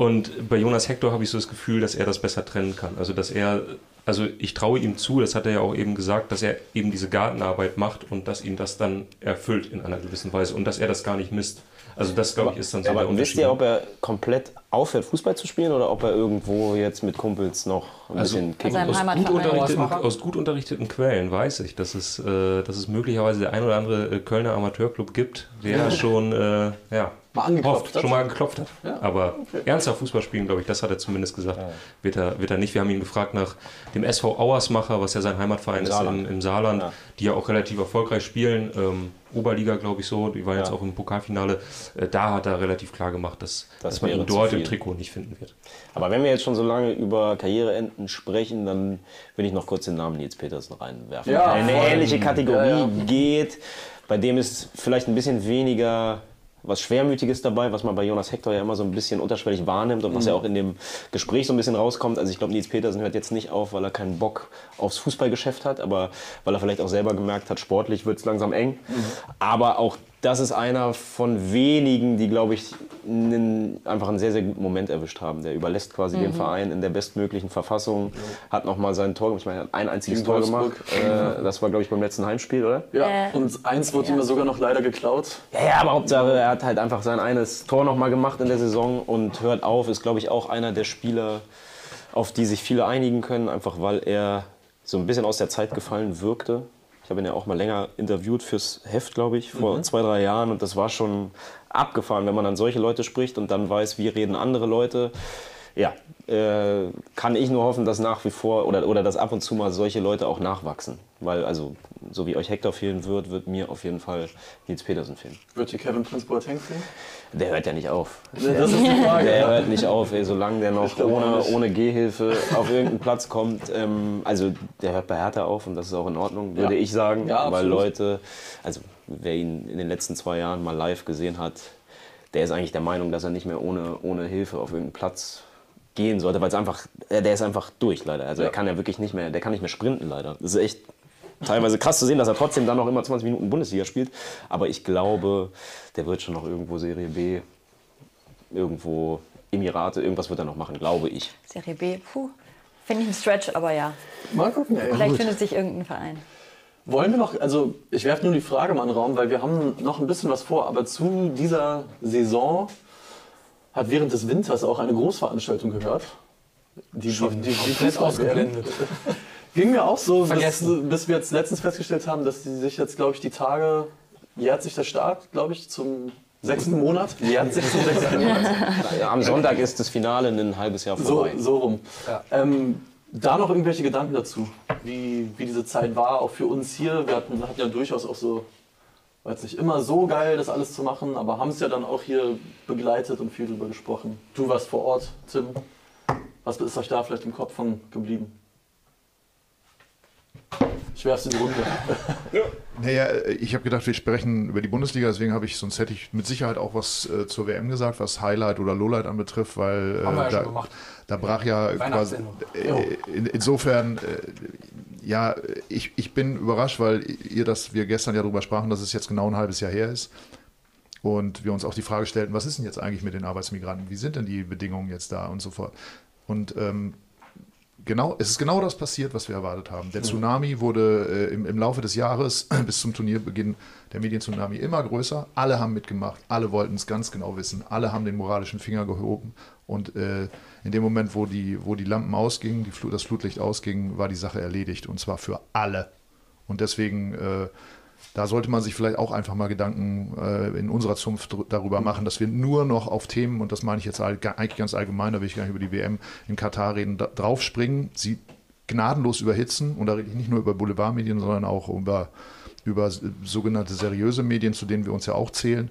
und bei Jonas Hector habe ich so das Gefühl, dass er das besser trennen kann. Also, dass er, also ich traue ihm zu, das hat er ja auch eben gesagt, dass er eben diese Gartenarbeit macht und dass ihn das dann erfüllt in einer gewissen Weise und dass er das gar nicht misst. Also, das glaube ich ist dann so der Aber wisst Unterschied. ihr, ob er komplett aufhört, Fußball zu spielen oder ob er irgendwo jetzt mit Kumpels noch ein Also- bisschen kicken aus, gut aus gut unterrichteten Quellen weiß ich, dass es, äh, dass es möglicherweise der ein oder andere äh, Kölner Amateurclub gibt, der schon äh, ja, Mal angeklopft hofft, hat? schon mal geklopft hat. Aber ernsthaft Fußball spielen, glaube ich, das hat er zumindest gesagt, wird, er, wird er nicht. Wir haben ihn gefragt nach dem SV Auersmacher, was ja sein Heimatverein ist Saarland. im, im Saarland, Ja. die ja auch relativ erfolgreich spielen. Ähm, Oberliga, glaube ich, so. Die waren jetzt Ja. auch im Pokalfinale. Äh, da hat er relativ klar gemacht, dass, Das dass man ihn dort im Trikot nicht finden wird. Aber wenn wir jetzt schon so lange über Karriereenden sprechen, dann will ich noch kurz den Namen Nils Petersen reinwerfen. Ja, eine voll. ähnliche Kategorie Ja, ja. geht, bei dem ist vielleicht ein bisschen weniger was Schwermütiges dabei, was man bei Jonas Hector ja immer so ein bisschen unterschwellig wahrnimmt und was ja auch in dem Gespräch so ein bisschen rauskommt. Also ich glaube, Nils Petersen hört jetzt nicht auf, weil er keinen Bock aufs Fußballgeschäft hat, aber weil er vielleicht auch selber gemerkt hat, sportlich wird es langsam eng. Aber auch das ist einer von wenigen, die, glaube ich, einen, einfach einen sehr, sehr guten Moment erwischt haben. Der überlässt quasi den Verein in der bestmöglichen Verfassung, hat nochmal sein Tor, ich meine, er hat ein einziges Tor gemacht. Äh, das war, glaube ich, beim letzten Heimspiel, oder? Ja, Äh, und eins wurde ihm ja sogar noch leider geklaut. Ja, ja, aber Hauptsache, er hat halt einfach sein eines Tor nochmal gemacht in der Saison und hört auf, ist, glaube ich, auch einer der Spieler, auf die sich viele einigen können, einfach weil er so ein bisschen aus der Zeit gefallen wirkte. Ich habe ihn ja auch mal länger interviewt fürs Heft, glaube ich, vor zwei, drei Jahren und das war schon abgefahren, wenn man dann solche Leute spricht und dann weiß, wie reden andere Leute. Ja, äh, kann ich nur hoffen, dass nach wie vor oder, oder dass ab und zu mal solche Leute auch nachwachsen. Weil, also, so wie euch Hector fehlen wird, wird mir auf jeden Fall Nils Petersen fehlen. Wird hier Kevin Prince Boateng fehlen? Der hört ja nicht auf. Nee, das ist die Frage. Der hört nicht auf, ey, solange der noch ohne, ohne Gehhilfe auf irgendeinen Platz kommt. Ähm, also der hört bei Hertha auf und das ist auch in Ordnung, würde Ja. ich sagen. Ja, weil. Leute, also wer ihn in den letzten zwei Jahren mal live gesehen hat, der ist eigentlich der Meinung, dass er nicht mehr ohne, ohne Hilfe auf irgendeinen Platz gehen sollte, weil es einfach, äh, der ist einfach durch leider. Also er kann ja wirklich nicht mehr, der kann nicht mehr sprinten leider. Das ist echt teilweise krass zu sehen, dass er trotzdem dann noch immer 20 Minuten Bundesliga spielt. Aber ich glaube, der wird schon noch irgendwo Serie B, irgendwo Emirate, irgendwas wird er noch machen, glaube ich. Serie B, puh. Finde ich ein Stretch, aber ja. Mal gucken, ey. Vielleicht findet sich irgendein Verein. Wollen wir noch, also ich werfe nur die Frage mal in den Raum, weil wir haben noch ein bisschen was vor, aber zu dieser Saison hat während des Winters auch eine Großveranstaltung gehört. Die, die, die, die Komplett ausgeblendet. Ging mir auch so, bis, bis wir jetzt letztens festgestellt haben, dass die sich jetzt, glaube ich, die Tage, jährt sich der Start, glaube ich, zum sechsten Monat. Jährt sich zum sechsten Monat. Am Sonntag ist das Finale ein halbes Jahr So, vorbei. so rum. Ja. Ähm, da noch irgendwelche Gedanken dazu, wie, wie diese Zeit war, auch für uns hier. Wir hatten, hatten ja durchaus auch so, war jetzt nicht immer so geil, das alles zu machen, aber haben es ja dann auch hier begleitet und viel drüber gesprochen. Du warst vor Ort, Tim. Was ist euch da vielleicht im Kopf von geblieben? Ich werf's in die Runde. Naja, ich habe gedacht, wir sprechen über die Bundesliga, deswegen habe ich, sonst hätte ich mit Sicherheit auch was äh, zur WM gesagt, was Highlight oder Lowlight anbetrifft, weil äh, Haben wir ja da, schon gemacht. da brach ja quasi. Äh, in, insofern, äh, ja, ich, ich bin überrascht, weil ihr das, wir gestern ja darüber sprachen, dass es jetzt genau ein halbes Jahr her ist. Und wir uns auch die Frage stellten, was ist denn jetzt eigentlich mit den Arbeitsmigranten? Wie sind denn die Bedingungen jetzt da und so fort? Und ähm, genau, es ist genau das passiert, was wir erwartet haben. Der Tsunami wurde äh, im, im Laufe des Jahres bis zum Turnierbeginn der Medientsunami immer größer. Alle haben mitgemacht, alle wollten es ganz genau wissen, alle haben den moralischen Finger gehoben. Und äh, in dem Moment, wo die, wo die Lampen ausgingen, die Flut, das Flutlicht ausging, war die Sache erledigt. Und zwar für alle. Und deswegen, äh, da sollte man sich vielleicht auch einfach mal Gedanken äh, in unserer Zunft darüber machen, dass wir nur noch auf Themen, und das meine ich jetzt eigentlich ganz allgemein, da will ich gar nicht über die WM in Katar reden, da, draufspringen, sie gnadenlos überhitzen. Und da rede ich nicht nur über Boulevardmedien, sondern auch über, über sogenannte seriöse Medien, zu denen wir uns ja auch zählen.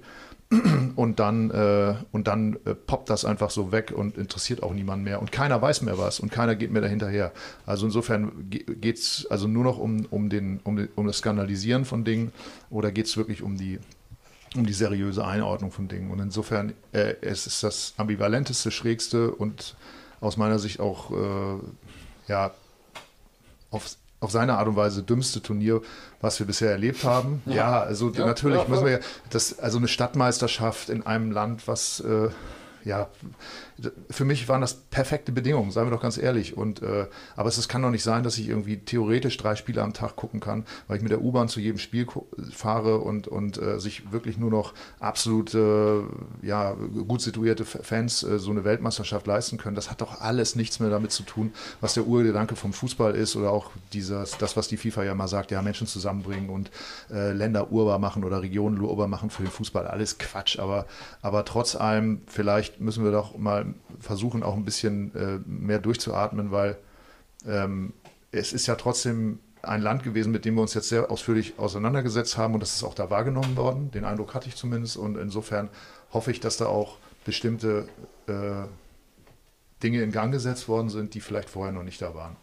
Und dann, äh, und dann äh, poppt das einfach so weg und interessiert auch niemand mehr. Und keiner weiß mehr was und keiner geht mehr dahinterher. Also insofern geht es also nur noch um, um, den, um, den, um das Skandalisieren von Dingen oder geht es wirklich um die, um die seriöse Einordnung von Dingen. Und insofern äh, es ist das ambivalenteste, schrägste und aus meiner Sicht auch äh, ja, auf, auf seine Art und Weise dümmste Turnier, was wir bisher erlebt haben. Ja, also natürlich müssen wir ja, das, also eine Stadtmeisterschaft in einem Land, was äh, ja, für mich waren das perfekte Bedingungen, seien wir doch ganz ehrlich. Und, äh, aber es, es kann doch nicht sein, dass ich irgendwie theoretisch drei Spiele am Tag gucken kann, weil ich mit der U-Bahn zu jedem Spiel fahre und, und äh, sich wirklich nur noch absolut äh, ja, gut situierte Fans äh, so eine Weltmeisterschaft leisten können. Das hat doch alles nichts mehr damit zu tun, was der Urgedanke vom Fußball ist oder auch dieses, das, was die FIFA ja mal sagt, ja, Menschen zusammenbringen und äh, Länder urbar machen oder Regionen urbar machen für den Fußball. Alles Quatsch. Aber, aber trotz allem, vielleicht müssen wir doch mal versuchen, auch ein bisschen äh, mehr durchzuatmen, weil ähm, es ist ja trotzdem ein Land gewesen, mit dem wir uns jetzt sehr ausführlich auseinandergesetzt haben und das ist auch da wahrgenommen worden. Den Eindruck hatte ich zumindest und insofern hoffe ich, dass da auch bestimmte äh, Dinge in Gang gesetzt worden sind, die vielleicht vorher noch nicht da waren.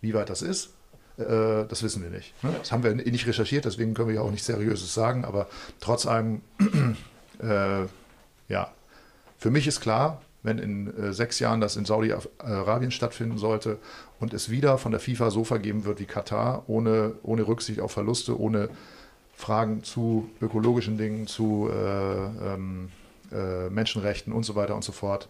Wie weit das ist, äh, das wissen wir nicht. Ne? Das haben wir nicht recherchiert, deswegen können wir ja auch nichts Seriöses sagen, aber trotz allem, äh, ja, für mich ist klar, wenn in äh, sechs Jahren das in Saudi-Arabien stattfinden sollte und es wieder von der FIFA so vergeben wird wie Katar, ohne, ohne Rücksicht auf Verluste, ohne Fragen zu ökologischen Dingen, zu äh, ähm, äh, Menschenrechten und so weiter und so fort,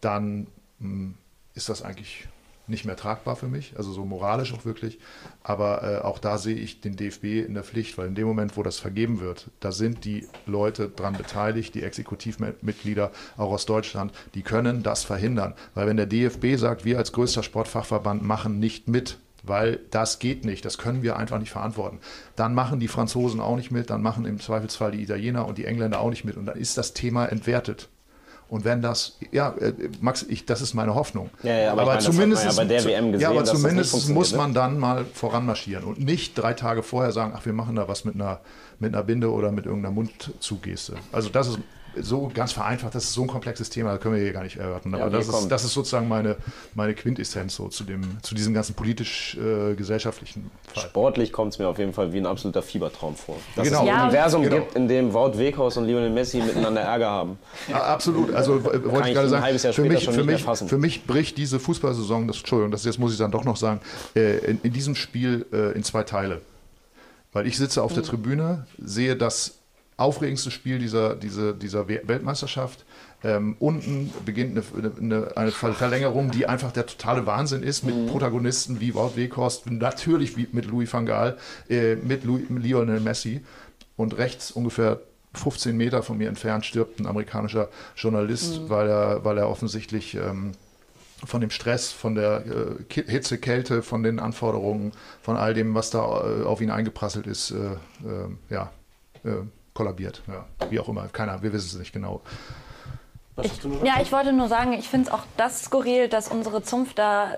dann mh, ist das eigentlich nicht mehr tragbar für mich, also so moralisch auch wirklich. Aber äh, auch da sehe ich den DFB in der Pflicht, weil in dem Moment, wo das vergeben wird, da sind die Leute dran beteiligt, die Exekutivmitglieder auch aus Deutschland, die können das verhindern. Weil wenn der DFB sagt, wir als größter Sportfachverband machen nicht mit, weil das geht nicht, das können wir einfach nicht verantworten. Dann machen die Franzosen auch nicht mit, dann machen im Zweifelsfall die Italiener und die Engländer auch nicht mit und dann ist das Thema entwertet. Und wenn das, ja, äh, Max, ich, das ist meine Hoffnung. Ja, ja, aber ich meine, zumindest, ja gesehen, ja, aber zumindest muss ne? man dann mal voranmarschieren und nicht drei Tage vorher sagen, ach, wir machen da was mit einer, mit einer Binde oder mit irgendeiner Mundzugeste. Also das ist so ganz vereinfacht, das ist so ein komplexes Thema, das können wir hier gar nicht erörtern. Aber Ja, das, ist, das ist sozusagen meine, meine Quintessenz so zu, dem, zu diesem ganzen politisch-gesellschaftlichen Fall. Sportlich kommt es mir auf jeden Fall wie ein absoluter Fiebertraum vor. Dass Genau. es ein Ja. Universum Genau. gibt, in dem Wout Weghaus und Lionel Messi miteinander Ärger haben. Ja, absolut. Also w- wollte ich gerade sagen, für mich, für, mich, für mich bricht diese Fußballsaison, das, Entschuldigung, das jetzt muss ich dann doch noch sagen, äh, in, in diesem Spiel äh, in zwei Teile. Weil ich sitze auf der Tribüne, sehe das aufregendste Spiel dieser, dieser, dieser We- Weltmeisterschaft. Ähm, unten beginnt eine, eine, eine Ver- Verlängerung, die einfach der totale Wahnsinn ist, mit Protagonisten wie Wout Weghorst, natürlich wie mit Louis van Gaal, äh, mit, Louis, mit Lionel Messi. Und rechts ungefähr 15 Meter von mir entfernt stirbt ein amerikanischer Journalist, weil, er, weil er offensichtlich ähm, von dem Stress, von der äh, Hitze, Kälte, von den Anforderungen, von all dem, was da äh, auf ihn eingeprasselt ist, äh, äh, ja, äh, kollabiert. Ja, wie auch immer. Keiner, wir wissen es nicht genau. Noch? Ja, ich wollte nur sagen, ich finde es auch das skurril, dass unsere Zunft da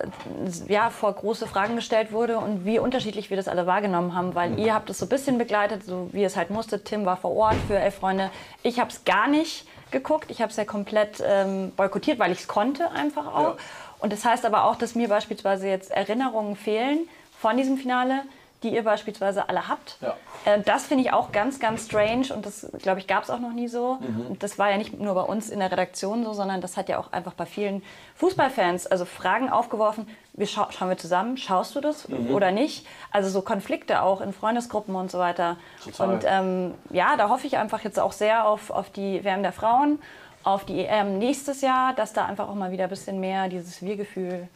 ja, vor große Fragen gestellt wurde und wie unterschiedlich wir das alle wahrgenommen haben, weil ihr habt es so ein bisschen begleitet, so wie es halt musste. Tim war vor Ort für Elf Freunde. Ich habe es gar nicht geguckt. Ich habe es ja komplett ähm, boykottiert, weil ich es konnte einfach auch. Und das heißt aber auch, dass mir beispielsweise jetzt Erinnerungen fehlen von diesem Finale, die ihr beispielsweise alle habt. Ja. Äh, das finde ich auch ganz, ganz strange und das, glaube ich, gab es auch noch nie so. Und das war ja nicht nur bei uns in der Redaktion so, sondern das hat ja auch einfach bei vielen Fußballfans also Fragen aufgeworfen. Wir schau schauen wir zusammen, schaust du das oder nicht? Also so Konflikte auch in Freundesgruppen und so weiter. Total. Und ähm, ja, da hoffe ich einfach jetzt auch sehr auf, auf die WM der Frauen, auf die EM nächstes Jahr, dass da einfach auch mal wieder ein bisschen mehr dieses Wir-Gefühl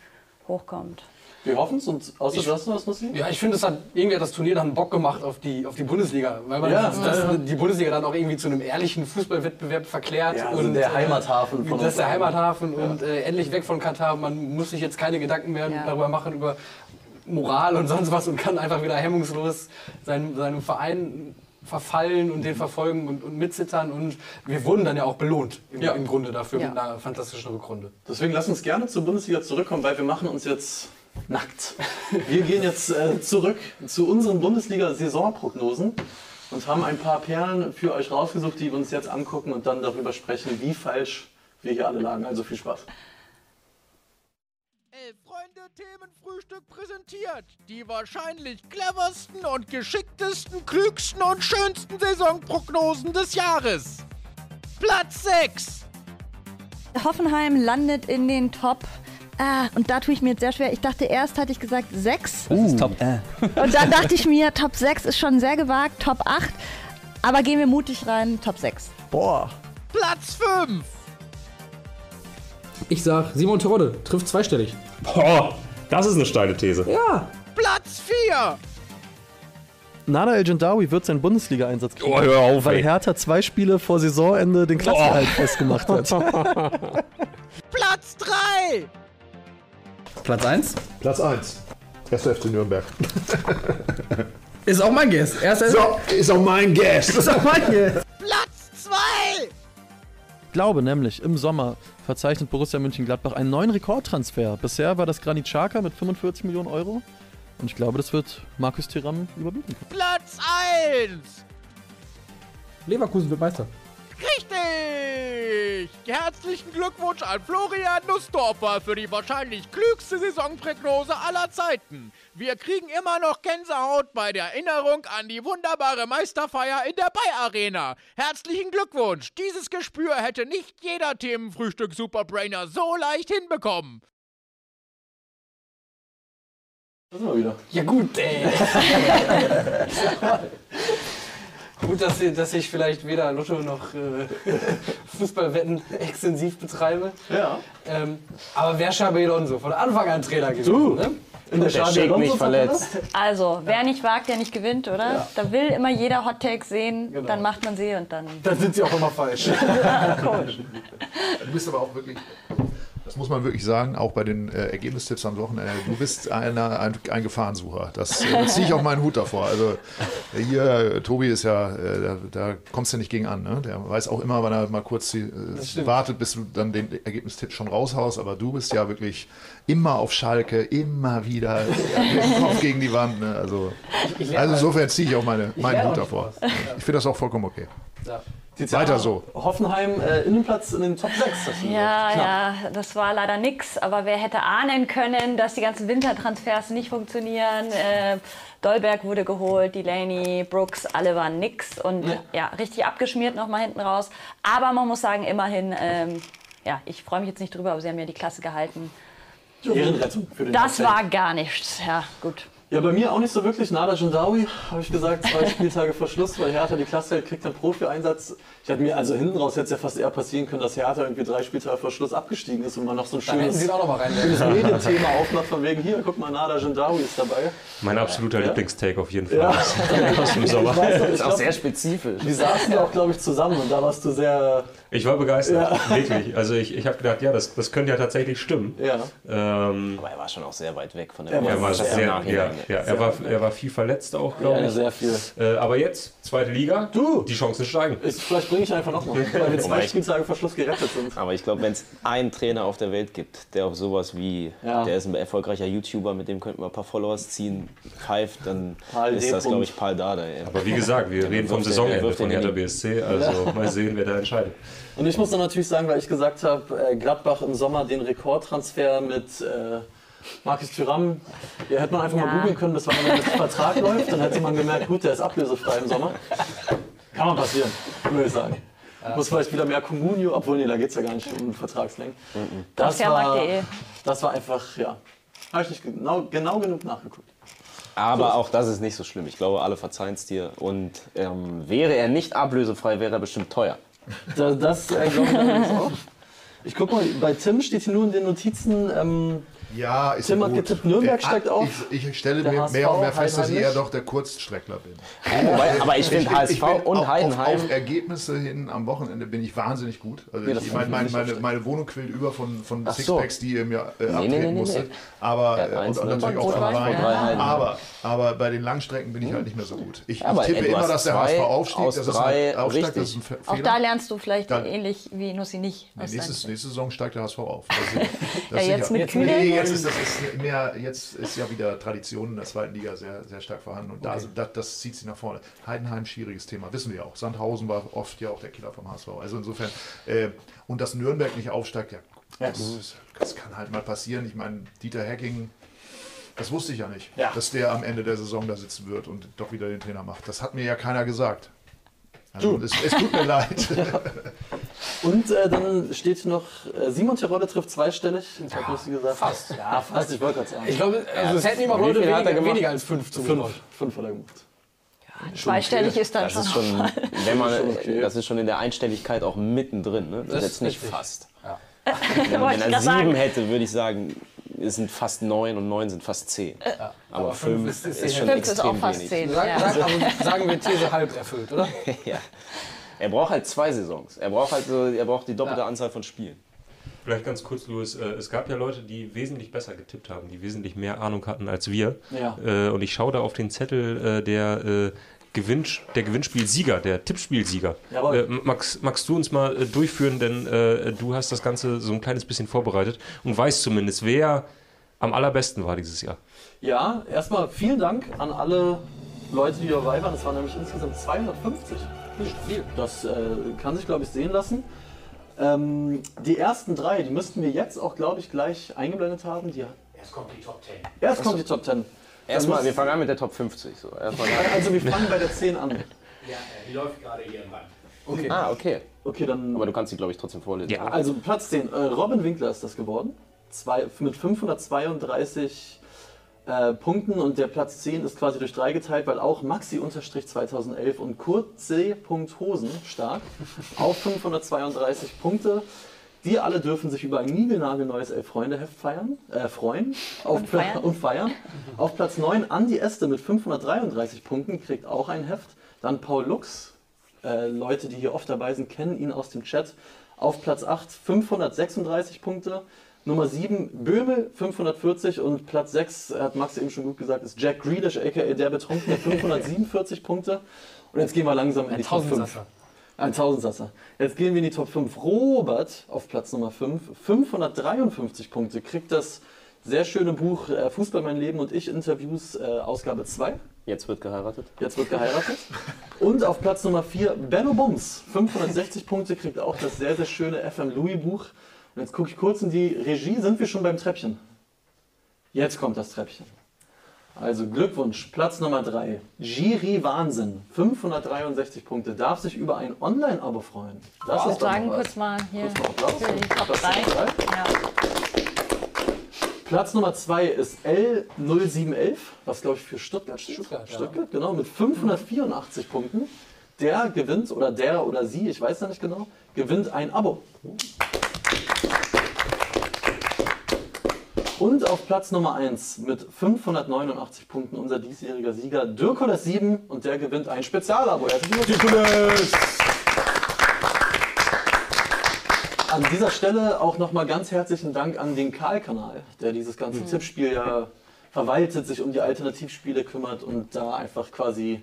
hochkommt. Wir hoffen es und außer du hast noch was, Muslim? Ja, ich finde, es hat irgendwie hat das Turnier dann Bock gemacht auf die, auf die Bundesliga, weil man Ja. das, das, die Bundesliga dann auch irgendwie zu einem ehrlichen Fußballwettbewerb verklärt. Ja, also der Heimathafen von Das ist der. Heimathafen und äh, endlich weg von Katar. Man muss sich jetzt keine Gedanken mehr Ja. darüber machen, über Moral und sonst was und kann einfach wieder hemmungslos seinem, seinem Verein verfallen und den verfolgen und, und mitzittern. Und wir wurden dann ja auch belohnt im, Ja. im Grunde dafür Ja. mit einer fantastischen Rückrunde. Deswegen lass uns gerne zur Bundesliga zurückkommen, weil wir machen uns jetzt nackt. Wir gehen jetzt äh, zurück zu unseren Bundesliga-Saisonprognosen und haben ein paar Perlen für euch rausgesucht, die wir uns jetzt angucken und dann darüber sprechen, wie falsch wir hier alle lagen. Also viel Spaß. Elf Freunde Themenfrühstück präsentiert. Die wahrscheinlich cleversten und geschicktesten, klügsten und schönsten Saisonprognosen des Jahres. Platz 6. Hoffenheim landet in den Top. Ah, und da tue ich mir jetzt sehr schwer. Ich dachte erst, hatte ich gesagt 6. Das ist top. Äh. Und dann dachte ich mir, Top 6 ist schon sehr gewagt, Top 8. Aber gehen wir mutig rein, Top 6. Boah. Platz 5. Ich sag, Simon Terodde trifft zweistellig. Boah, das ist eine steile These. Ja. Platz 4. Nana El Gendawi wird seinen Bundesliga-Einsatz kriegen, Oh, hör auf, weil ey. Hertha zwei Spiele vor Saisonende den Klassenerhalt festgemacht hat. Platz 3. Platz 1 Platz 1. Erster FC Nürnberg. ist auch mein Guess. Erster So, ist auch mein Guess. ist auch mein Guess. Platz 2. Ich glaube nämlich, im Sommer verzeichnet Borussia Mönchengladbach einen neuen Rekordtransfer. Bisher war das Granit Xhaka mit 45 Millionen Euro. Und ich glaube, das wird Markus Thuram überbieten. Platz 1. Leverkusen wird Meister. Richtig! Herzlichen Glückwunsch an Florian Nussdorfer für die wahrscheinlich klügste Saisonprognose aller Zeiten. Wir kriegen immer noch Gänsehaut bei der Erinnerung an die wunderbare Meisterfeier in der Bay Arena. Herzlichen Glückwunsch! Dieses Gespür hätte nicht jeder Themenfrühstück Superbrainer so leicht hinbekommen. Da sind wir wieder. Ja gut, ey. Gut, dass, ich- dass ich vielleicht weder Lotto noch äh, Fußballwetten extensiv betreibe. Ja. Ähm, aber wer Xabi Alonso? Von Anfang an Trainer gewesen. Du. Ne? In der Schick nicht verletzt. Also, wer nicht wagt, der nicht gewinnt, oder? Da will immer jeder Hot Take sehen, Genau. dann macht man sie und dann. Dann sind sie auch immer falsch. Komisch. Du bist aber auch wirklich, das muss man wirklich sagen, auch bei den äh, Ergebnistipps am Wochenende, du bist einer, ein, ein Gefahrensucher. Das, äh, ziehe ich auch meinen Hut davor. Also äh, hier, äh, Tobi ist ja, äh, da, da kommst du nicht gegen an. Ne? Der weiß auch immer, wann er mal kurz die, äh, wartet, bis du dann den Ergebnistipp schon raushaust. Aber du bist ja wirklich immer auf Schalke, immer wieder den Kopf gegen die Wand. Ne? Also, also insofern ziehe ich auch meine, meinen Hut davor. Ich finde das auch vollkommen okay. Ja. Weiter so. Hoffenheim äh, Innenplatz in den Top 6. Das ist Ja, knapp. ja, das war leider nix. Aber wer hätte ahnen können, dass die ganzen Wintertransfers nicht funktionieren? Äh, Dolberg wurde geholt, Delaney, Brooks, alle waren nix. Und ja, richtig abgeschmiert nochmal hinten raus. Aber man muss sagen, immerhin, ähm, ja, ich freue mich jetzt nicht drüber, aber sie haben ja die Klasse gehalten. Ehrenrettung für den Das 10. war gar nichts. Ja, gut. Ja, bei mir auch nicht so wirklich. Nada Jindawi, habe ich gesagt, zwei Spieltage vor Schluss, weil Hertha die Klasse hält, kriegt einen Profi-Einsatz. Ich hatte mir also hinten raus hätte es ja fast eher passieren können, dass Hertha irgendwie drei Spieltage vor Schluss abgestiegen ist und man noch so ein schönes, sie ihn auch noch mal rein. schönes Medienthema aufmacht, von wegen hier, guck mal, Nada Jindawi ist dabei. Mein absoluter Ja. Lieblingstake auf jeden Fall Ja. aus dem Sommer. Ich weiß ist auch glaub, sehr spezifisch. die saßen ja auch, glaube ich, zusammen und da warst du sehr, Ich war begeistert, wirklich. Also ich, ich habe gedacht, ja, das, das könnte ja tatsächlich stimmen. ja. Ähm, Aber er war schon auch sehr weit weg von der Er war er, im sehr, ja, Nachhinein. ja, er, war, er war viel verletzt auch, glaube Ja, ich. sehr viel. Äh, aber jetzt, zweite Liga, Du! die Chancen steigen. Ich, vielleicht bringe ich einfach nochmal, weil wir zwei Spieltage vor Schluss gerettet sind. Aber ich glaube, wenn es einen Trainer auf der Welt gibt, der auf sowas wie, Ja. der ist ein erfolgreicher YouTuber, mit dem könnten wir ein paar Followers ziehen, pfeift, dann Paul ist das, glaube ich. Paul Dada. Ey. Aber wie gesagt, wir reden vom Saisonende von Hertha BSC. Also mal sehen, wer da entscheidet. Und ich muss dann natürlich sagen, weil ich gesagt habe, äh, Gladbach im Sommer den Rekordtransfer mit äh, Markus Thuram, ja, hätte man einfach Ja. mal googeln können, bis wann der mit Vertrag läuft, dann hätte man gemerkt, gut, der ist ablösefrei im Sommer. Kann mal passieren, würde ich sagen. Muss vielleicht wieder mehr Comunio, obwohl nee, da geht es ja gar nicht um Vertragslängen. Das war, das war einfach, ja, habe ich nicht genau, genau genug nachgeguckt. Aber auch das ist nicht so schlimm. Ich glaube, alle verzeihen es dir. Und ähm, wäre er nicht ablösefrei, wäre er bestimmt teuer. Das, das äh, glaube ich auch. Ich guck mal, bei Tim steht hier nur in den Notizen, ähm, Ja, ist Tim hat gut. getippt, Nürnberg Der- steigt auf. Ich, ich stelle Der mir HSV, mehr und mehr fest, dass ich eher doch der Kurzstreckler bin. Wobei, aber ich finde bin- HSV bin und auf, Heidenheim. Auf, auf Ergebnisse hin am Wochenende bin ich wahnsinnig gut. Also das ich, mein, ich mein, meine, meine Wohnung quillt über von, von Ach so. Sixpacks, die ihr mir äh, nee, abtreten nee, nee, musstet. nee. Aber, Er äh, und, natürlich auch von Rhein. Aber, aber bei den Langstrecken bin ich halt nicht mehr so gut. Ich, Aber, ich tippe immer, dass der HSV Das ist das ist ein Fe- Auch da lernst du vielleicht Dann- ähnlich wie Nussi nicht. Nee, nächste Saison steigt der HSV auf. Das, ist- das Ja, jetzt mit Kühne? Ist, das ist mehr, jetzt ist ja wieder Tradition in der zweiten Liga sehr, sehr stark vorhanden und da, das, das zieht sie nach vorne. Heidenheim, schwieriges Thema, wissen wir auch. Sandhausen war oft ja auch der Killer vom HSV. Also insofern, äh, und dass Nürnberg nicht aufsteigt, ja, das, das kann halt mal passieren. Ich meine, Dieter Hecking, das wusste ich ja nicht, Ja. dass der am Ende der Saison da sitzen wird und doch wieder den Trainer macht. Das hat mir ja keiner gesagt. Also, es, es tut mir leid. Und äh, dann steht noch, äh, Simon Terodde trifft zweistellig. Ich hab nicht gesagt. fast. Ja, fast, ich wollte gerade sagen. Ich glaube, also es hätten ihm auch Leute er weniger, gemacht? weniger als fünf fünf, zugetraut. fünf hat er gemacht. Zweistellig ist dann Das schon. ist schon, wenn man, okay. das ist schon in der Einstelligkeit auch mittendrin. Ne? Das, Das ist ist jetzt nicht richtig. fast. Wollte Wenn ich er sieben sagen. hätte, würde ich sagen, es sind fast neun und neun sind fast zehn. Aber, fünf fünf ist- ist, ist schon Fünf ist extrem auch fast wenig. zehn. Ja. sag, also sagen wir These halb erfüllt, oder? Ja. Er braucht halt zwei Saisons. Er braucht halt so, er braucht die doppelte Anzahl von Spielen. Vielleicht ganz kurz, Louis. Äh, es gab ja Leute, die wesentlich besser getippt haben, die wesentlich mehr Ahnung hatten als wir. Ja. Äh, und ich schaue da auf den Zettel äh, der, Gewinn, der Gewinnspielsieger, der Tippspielsieger. Äh, Max, magst du uns mal äh, durchführen, denn äh, du hast das Ganze so ein kleines bisschen vorbereitet und weißt zumindest, wer am allerbesten war dieses Jahr. Ja, erstmal vielen Dank an alle Leute, die dabei waren. Es waren nämlich insgesamt 250. Nicht viel. Das äh, kann sich, glaube ich, sehen lassen. Ähm, die ersten drei, die müssten wir jetzt auch, glaube ich, gleich eingeblendet haben. Die, Erst kommt die Top 10. erst kommt die Top 10. Erstmal, wir fangen an mit der Top 50. So. Also wir fangen bei der 10 an. Ja, äh, die läuft gerade hier im Band. Okay. ah, okay. Okay, dann. Aber du kannst sie, glaube ich, trotzdem vorlesen. Ja. Also Platz 10. Äh, Robin Winkler ist das geworden. Zwei, mit 532 äh, Punkten und der Platz 10 ist quasi durch drei geteilt, weil auch Maxi-2011 und Kurt C. Hosen stark auf 532 Punkte. Die alle dürfen sich über ein niegelnagelneues Elf-Freunde-Heft feiern, äh, freuen auf Und feiern. und feiern. Auf Platz 9 Andi Este mit 533 Punkten, kriegt auch ein Heft. Dann Paul Lux, äh, Leute, die hier oft dabei sind, kennen ihn aus dem Chat. Auf Platz 8 536 Punkte. Nummer 7 Böhmel 540 und Platz 6, hat Max eben schon gut gesagt, ist Jack Grealish, aka der Betrunkene, 547 Punkte. Und jetzt gehen wir langsam in die Top 5. Tausendsasser. Ein Tausendsasser. Jetzt gehen wir in die Top 5. Robert auf Platz Nummer 5, 553 Punkte, kriegt das sehr schöne Buch äh, Fußball mein Leben und ich Interviews, äh, Ausgabe 2. Jetzt wird geheiratet. Jetzt wird geheiratet. Und auf Platz Nummer 4 Benno Bums, 560 Punkte, kriegt auch das sehr, sehr schöne FM Louis Buch. Und jetzt gucke ich kurz in die Regie, sind wir schon beim Treppchen? Jetzt kommt das Treppchen. Also Glückwunsch, Platz Nummer 3. Giri Wahnsinn, 563 Punkte, darf sich über ein Online-Abo freuen. Das Ich ist doch sagen kurz mal hier Kurz mal Applaus. für die Top Platz 3. Nummer drei. Ja. Platz Nummer 2 ist L0711, was glaube ich für Stuttgart steht. Stuttgart, ja. Stuttgart, genau, mit 584 Punkten. Der gewinnt, oder der oder sie, ich weiß ja nicht genau, gewinnt ein Abo. Und auf Platz Nummer 1 mit 589 Punkten unser diesjähriger Sieger Dirkolas 7 und der gewinnt ein Spezialabo. Herzlichen Glückwunsch! An dieser Stelle auch nochmal ganz herzlichen Dank an den Karl-Kanal, der dieses ganze Tippspiel ja verwaltet, sich um die Alternativspiele kümmert und da einfach quasi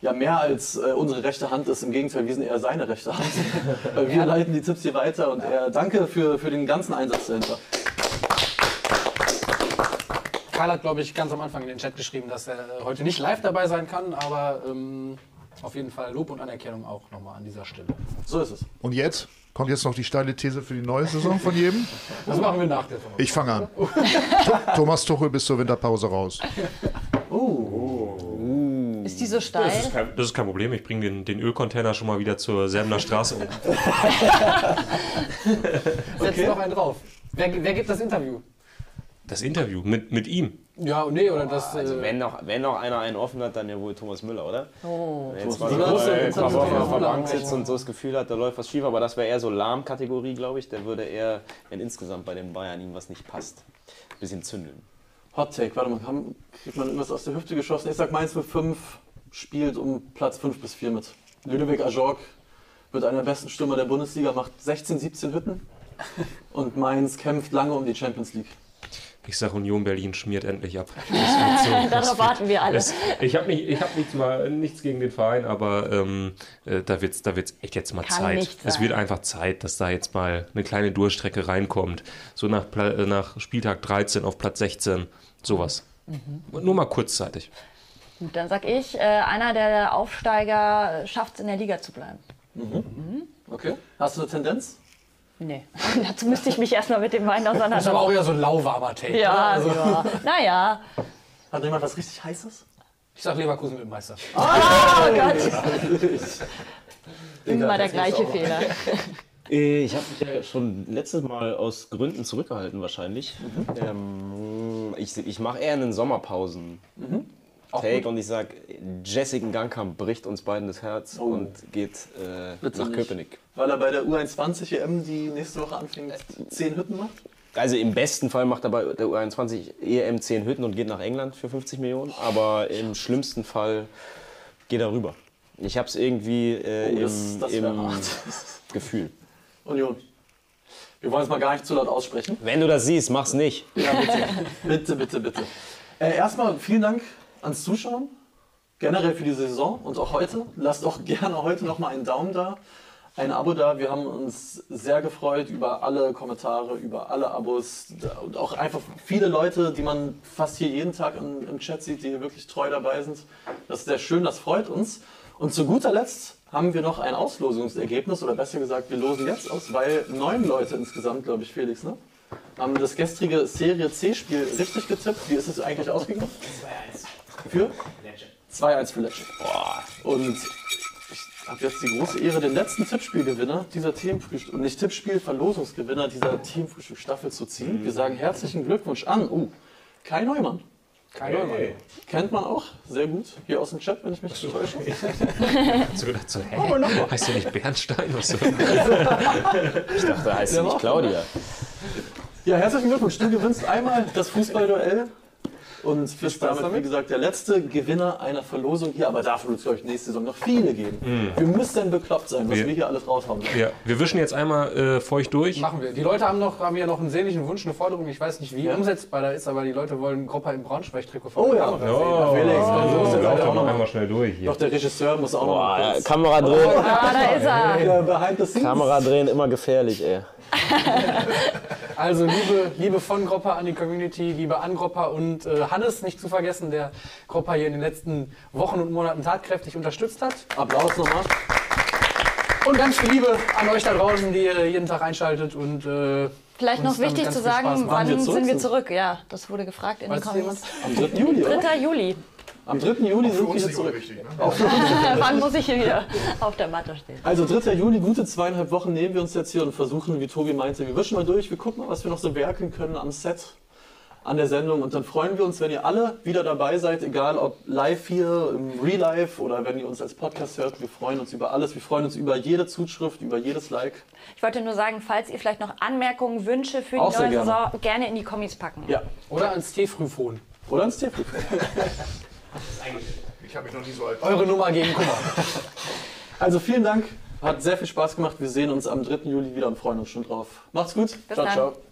ja mehr als äh, unsere rechte Hand ist. Im Gegenteil, wir sind eher seine rechte Hand. Wir leiten die Tipps hier weiter und er danke für, für den ganzen Einsatz dahinter. Karl hat, glaube ich, ganz am Anfang in den Chat geschrieben, dass er heute nicht live dabei sein kann, aber ähm, auf jeden Fall Lob und Anerkennung auch nochmal an dieser Stelle. So ist es. Und jetzt kommt jetzt noch die steile These für die neue Saison von jedem. Das machen wir nach der Saison. Ich fange an. Thomas Tuchel bis zur Winterpause raus. Ist die so Das ist steil? kein, das ist kein Problem. Ich bringe den, den Ölcontainer schon mal wieder zur Semner Straße um. Setz noch einen drauf. Wer, wer gibt das Interview? Das Interview mit, mit ihm. Ja, nee, oder das. Also äh, wenn noch, wenn noch einer einen offen hat, dann ja wohl Thomas Müller, oder? Oh. Wenn jetzt Thomas mal bisschen auf der. Bank sitzt und so das Gefühl hat, da läuft was schief, aber das wäre eher so Lahm-Kategorie, glaube ich. Der würde eher, wenn insgesamt bei den Bayern ihm was nicht passt, ein bisschen zündeln. Hot Take, warte mal, haben, kriegt man irgendwas aus der Hüfte geschossen? Ich sag Mainz mit 5 spielt um Platz 5 bis 4 mit. Ludovic Ajorg wird einer der besten Stürmer der Bundesliga, macht 16, 17 Hütten und Mainz kämpft lange um die Champions League. Ich sage, Union Berlin schmiert endlich ab. So- Darauf warten wir alle. Ich habe nicht, ich hab nichts, mal, nichts gegen den Verein, aber ähm, äh, da wird es da wird's echt jetzt mal Kann Zeit. nicht Es wird einfach Zeit, dass da jetzt mal eine kleine Durchstrecke reinkommt. So nach, Pla- äh, nach Spieltag 13 auf Platz 16, sowas. Mhm. Nur mal kurzzeitig. Gut, dann sag ich, äh, einer der Aufsteiger schafft es in der Liga zu bleiben. Okay. Hast du eine Tendenz? Nee, dazu müsste ich mich erstmal mit dem Wein das ist aber auch auseinandersetzen. eher so ein lauwarmer Take. Ja? Also, ja. Naja. Hat jemand was richtig heißes? Ich sag Leverkusen mit dem Meister. Oh Gott, Egal, immer der gleiche. Fehler. Äh, Ich habe mich ja schon letztes Mal aus Gründen zurückgehalten wahrscheinlich. Mhm. Ähm, ich ich mache eher einen Sommerpausen. Take und ich sag, Jessica Gangkamp bricht uns beiden das Herz Oh. und geht äh, nach. Köpenick. Weil er bei der U21 EM, die nächste Woche anfängt, 10 Hütten macht? Also im besten Fall macht er bei der U21 EM 10 Hütten und geht nach England für 50 Millionen, aber im schlimmsten Fall geht er rüber. Ich habe es irgendwie äh, Oh, das- im, das im. Gefühl. Union. Wir wollen es mal gar nicht zu laut aussprechen. Wenn du das siehst, mach's nicht. Ja, bitte. bitte, bitte, bitte. Äh, erstmal vielen Dank ans Zuschauen. Generell für die Saison und auch heute. Lasst auch gerne heute nochmal einen Daumen da, ein Abo da. Wir haben uns sehr gefreut über alle Kommentare, über alle Abos und auch einfach viele Leute, die man fast hier jeden Tag im, im Chat sieht, die hier wirklich treu dabei sind. Das ist sehr schön, das freut uns. Und zu guter Letzt haben wir noch ein Auslosungsergebnis, oder besser gesagt, wir losen jetzt aus, weil neun Leute insgesamt, glaube ich, Felix, ne? haben das gestrige Serie C-Spiel richtig getippt. Wie ist es eigentlich ausgegangen? 2-1. Für? Legend. 2-1 für Lecce. Und ich habe jetzt die große Ehre, den letzten Tippspielgewinner dieser Teamfrühstück, und nicht Tippspiel, Verlosungsgewinner dieser Teamfrühstück-Staffel zu ziehen. Wir sagen herzlichen Glückwunsch an, uh, Kai Neumann. Kein Neumann. Hey. Kennt man auch, sehr gut. Hier aus dem Chat, wenn ich mich nicht täusche. So gedacht so, hä? Oh, Nachbar. Heißt du nicht Bernstein? Was so? Ich dachte, heißt Der nicht Claudia. Ja, herzlichen Glückwunsch. Du gewinnst einmal das Fußballduell und bist Spaß damit, wie damit. gesagt, der letzte Gewinner einer Verlosung hier. Aber dafür wird es euch nächste Saison noch viele geben. Wir müssen bekloppt sein, was Wir- wir hier alles raushauen. Ja, wir wischen jetzt einmal äh, feucht durch. Machen wir. Die Leute haben, noch, haben ja noch einen sehnlichen Wunsch, eine Forderung. Ich weiß nicht, wie umsetzbar da ist, aber die Leute wollen Gropper im Braunschweig-Trikot von Oh der ja. Oh, sehen. Felix, also muss jetzt Lauf auch doch noch noch mal. einmal schnell durch hier. Doch, der Regisseur muss auch noch Boah, mal kurz. Kamera drehen. Ah, da ist er. Ja, behind the scenes. Kamera drehen immer gefährlich, ey. Also Liebe, Liebe von Gropper an die Community, Liebe an Gropper und äh, Hannes nicht zu vergessen, der Gropper hier in den letzten Wochen und Monaten tatkräftig unterstützt hat. Applaus nochmal. Und ganz viel Liebe an euch da draußen, die ihr jeden Tag einschaltet und äh, Vielleicht noch wichtig zu sagen, wann wir sind wir zurück? Ja, das wurde gefragt in den Comments. Am 3. Juli, oder? 3. Juli. Am 3. Juli sind wir zurück. unwichtig. Ne? wann muss ich hier wieder auf der Matte stehen? Also 3. Juli, gute zweieinhalb Wochen nehmen wir uns jetzt hier und versuchen, wie Tobi meinte, wir wischen mal durch, wir gucken mal, was wir noch so werkeln können am Set, an der Sendung und dann freuen wir uns, wenn ihr alle wieder dabei seid, egal ob live hier, im Real Life oder wenn ihr uns als Podcast hört. Wir freuen uns über alles, wir freuen uns über jede Zuschrift, über jedes Like. Ich wollte nur sagen, falls ihr vielleicht noch Anmerkungen, Wünsche für die Auch neue gerne. Saison, gerne in die Kommis packen. Ja, Oder ans T-Frühphon. oder ins Telefon. Ich habe mich noch nie so alt. Eure Nummer gegen Kummer. Also vielen Dank, hat sehr viel Spaß gemacht. Wir sehen uns am 3. Juli wieder und freuen uns schon drauf. Macht's gut. Bis ciao, dann. ciao.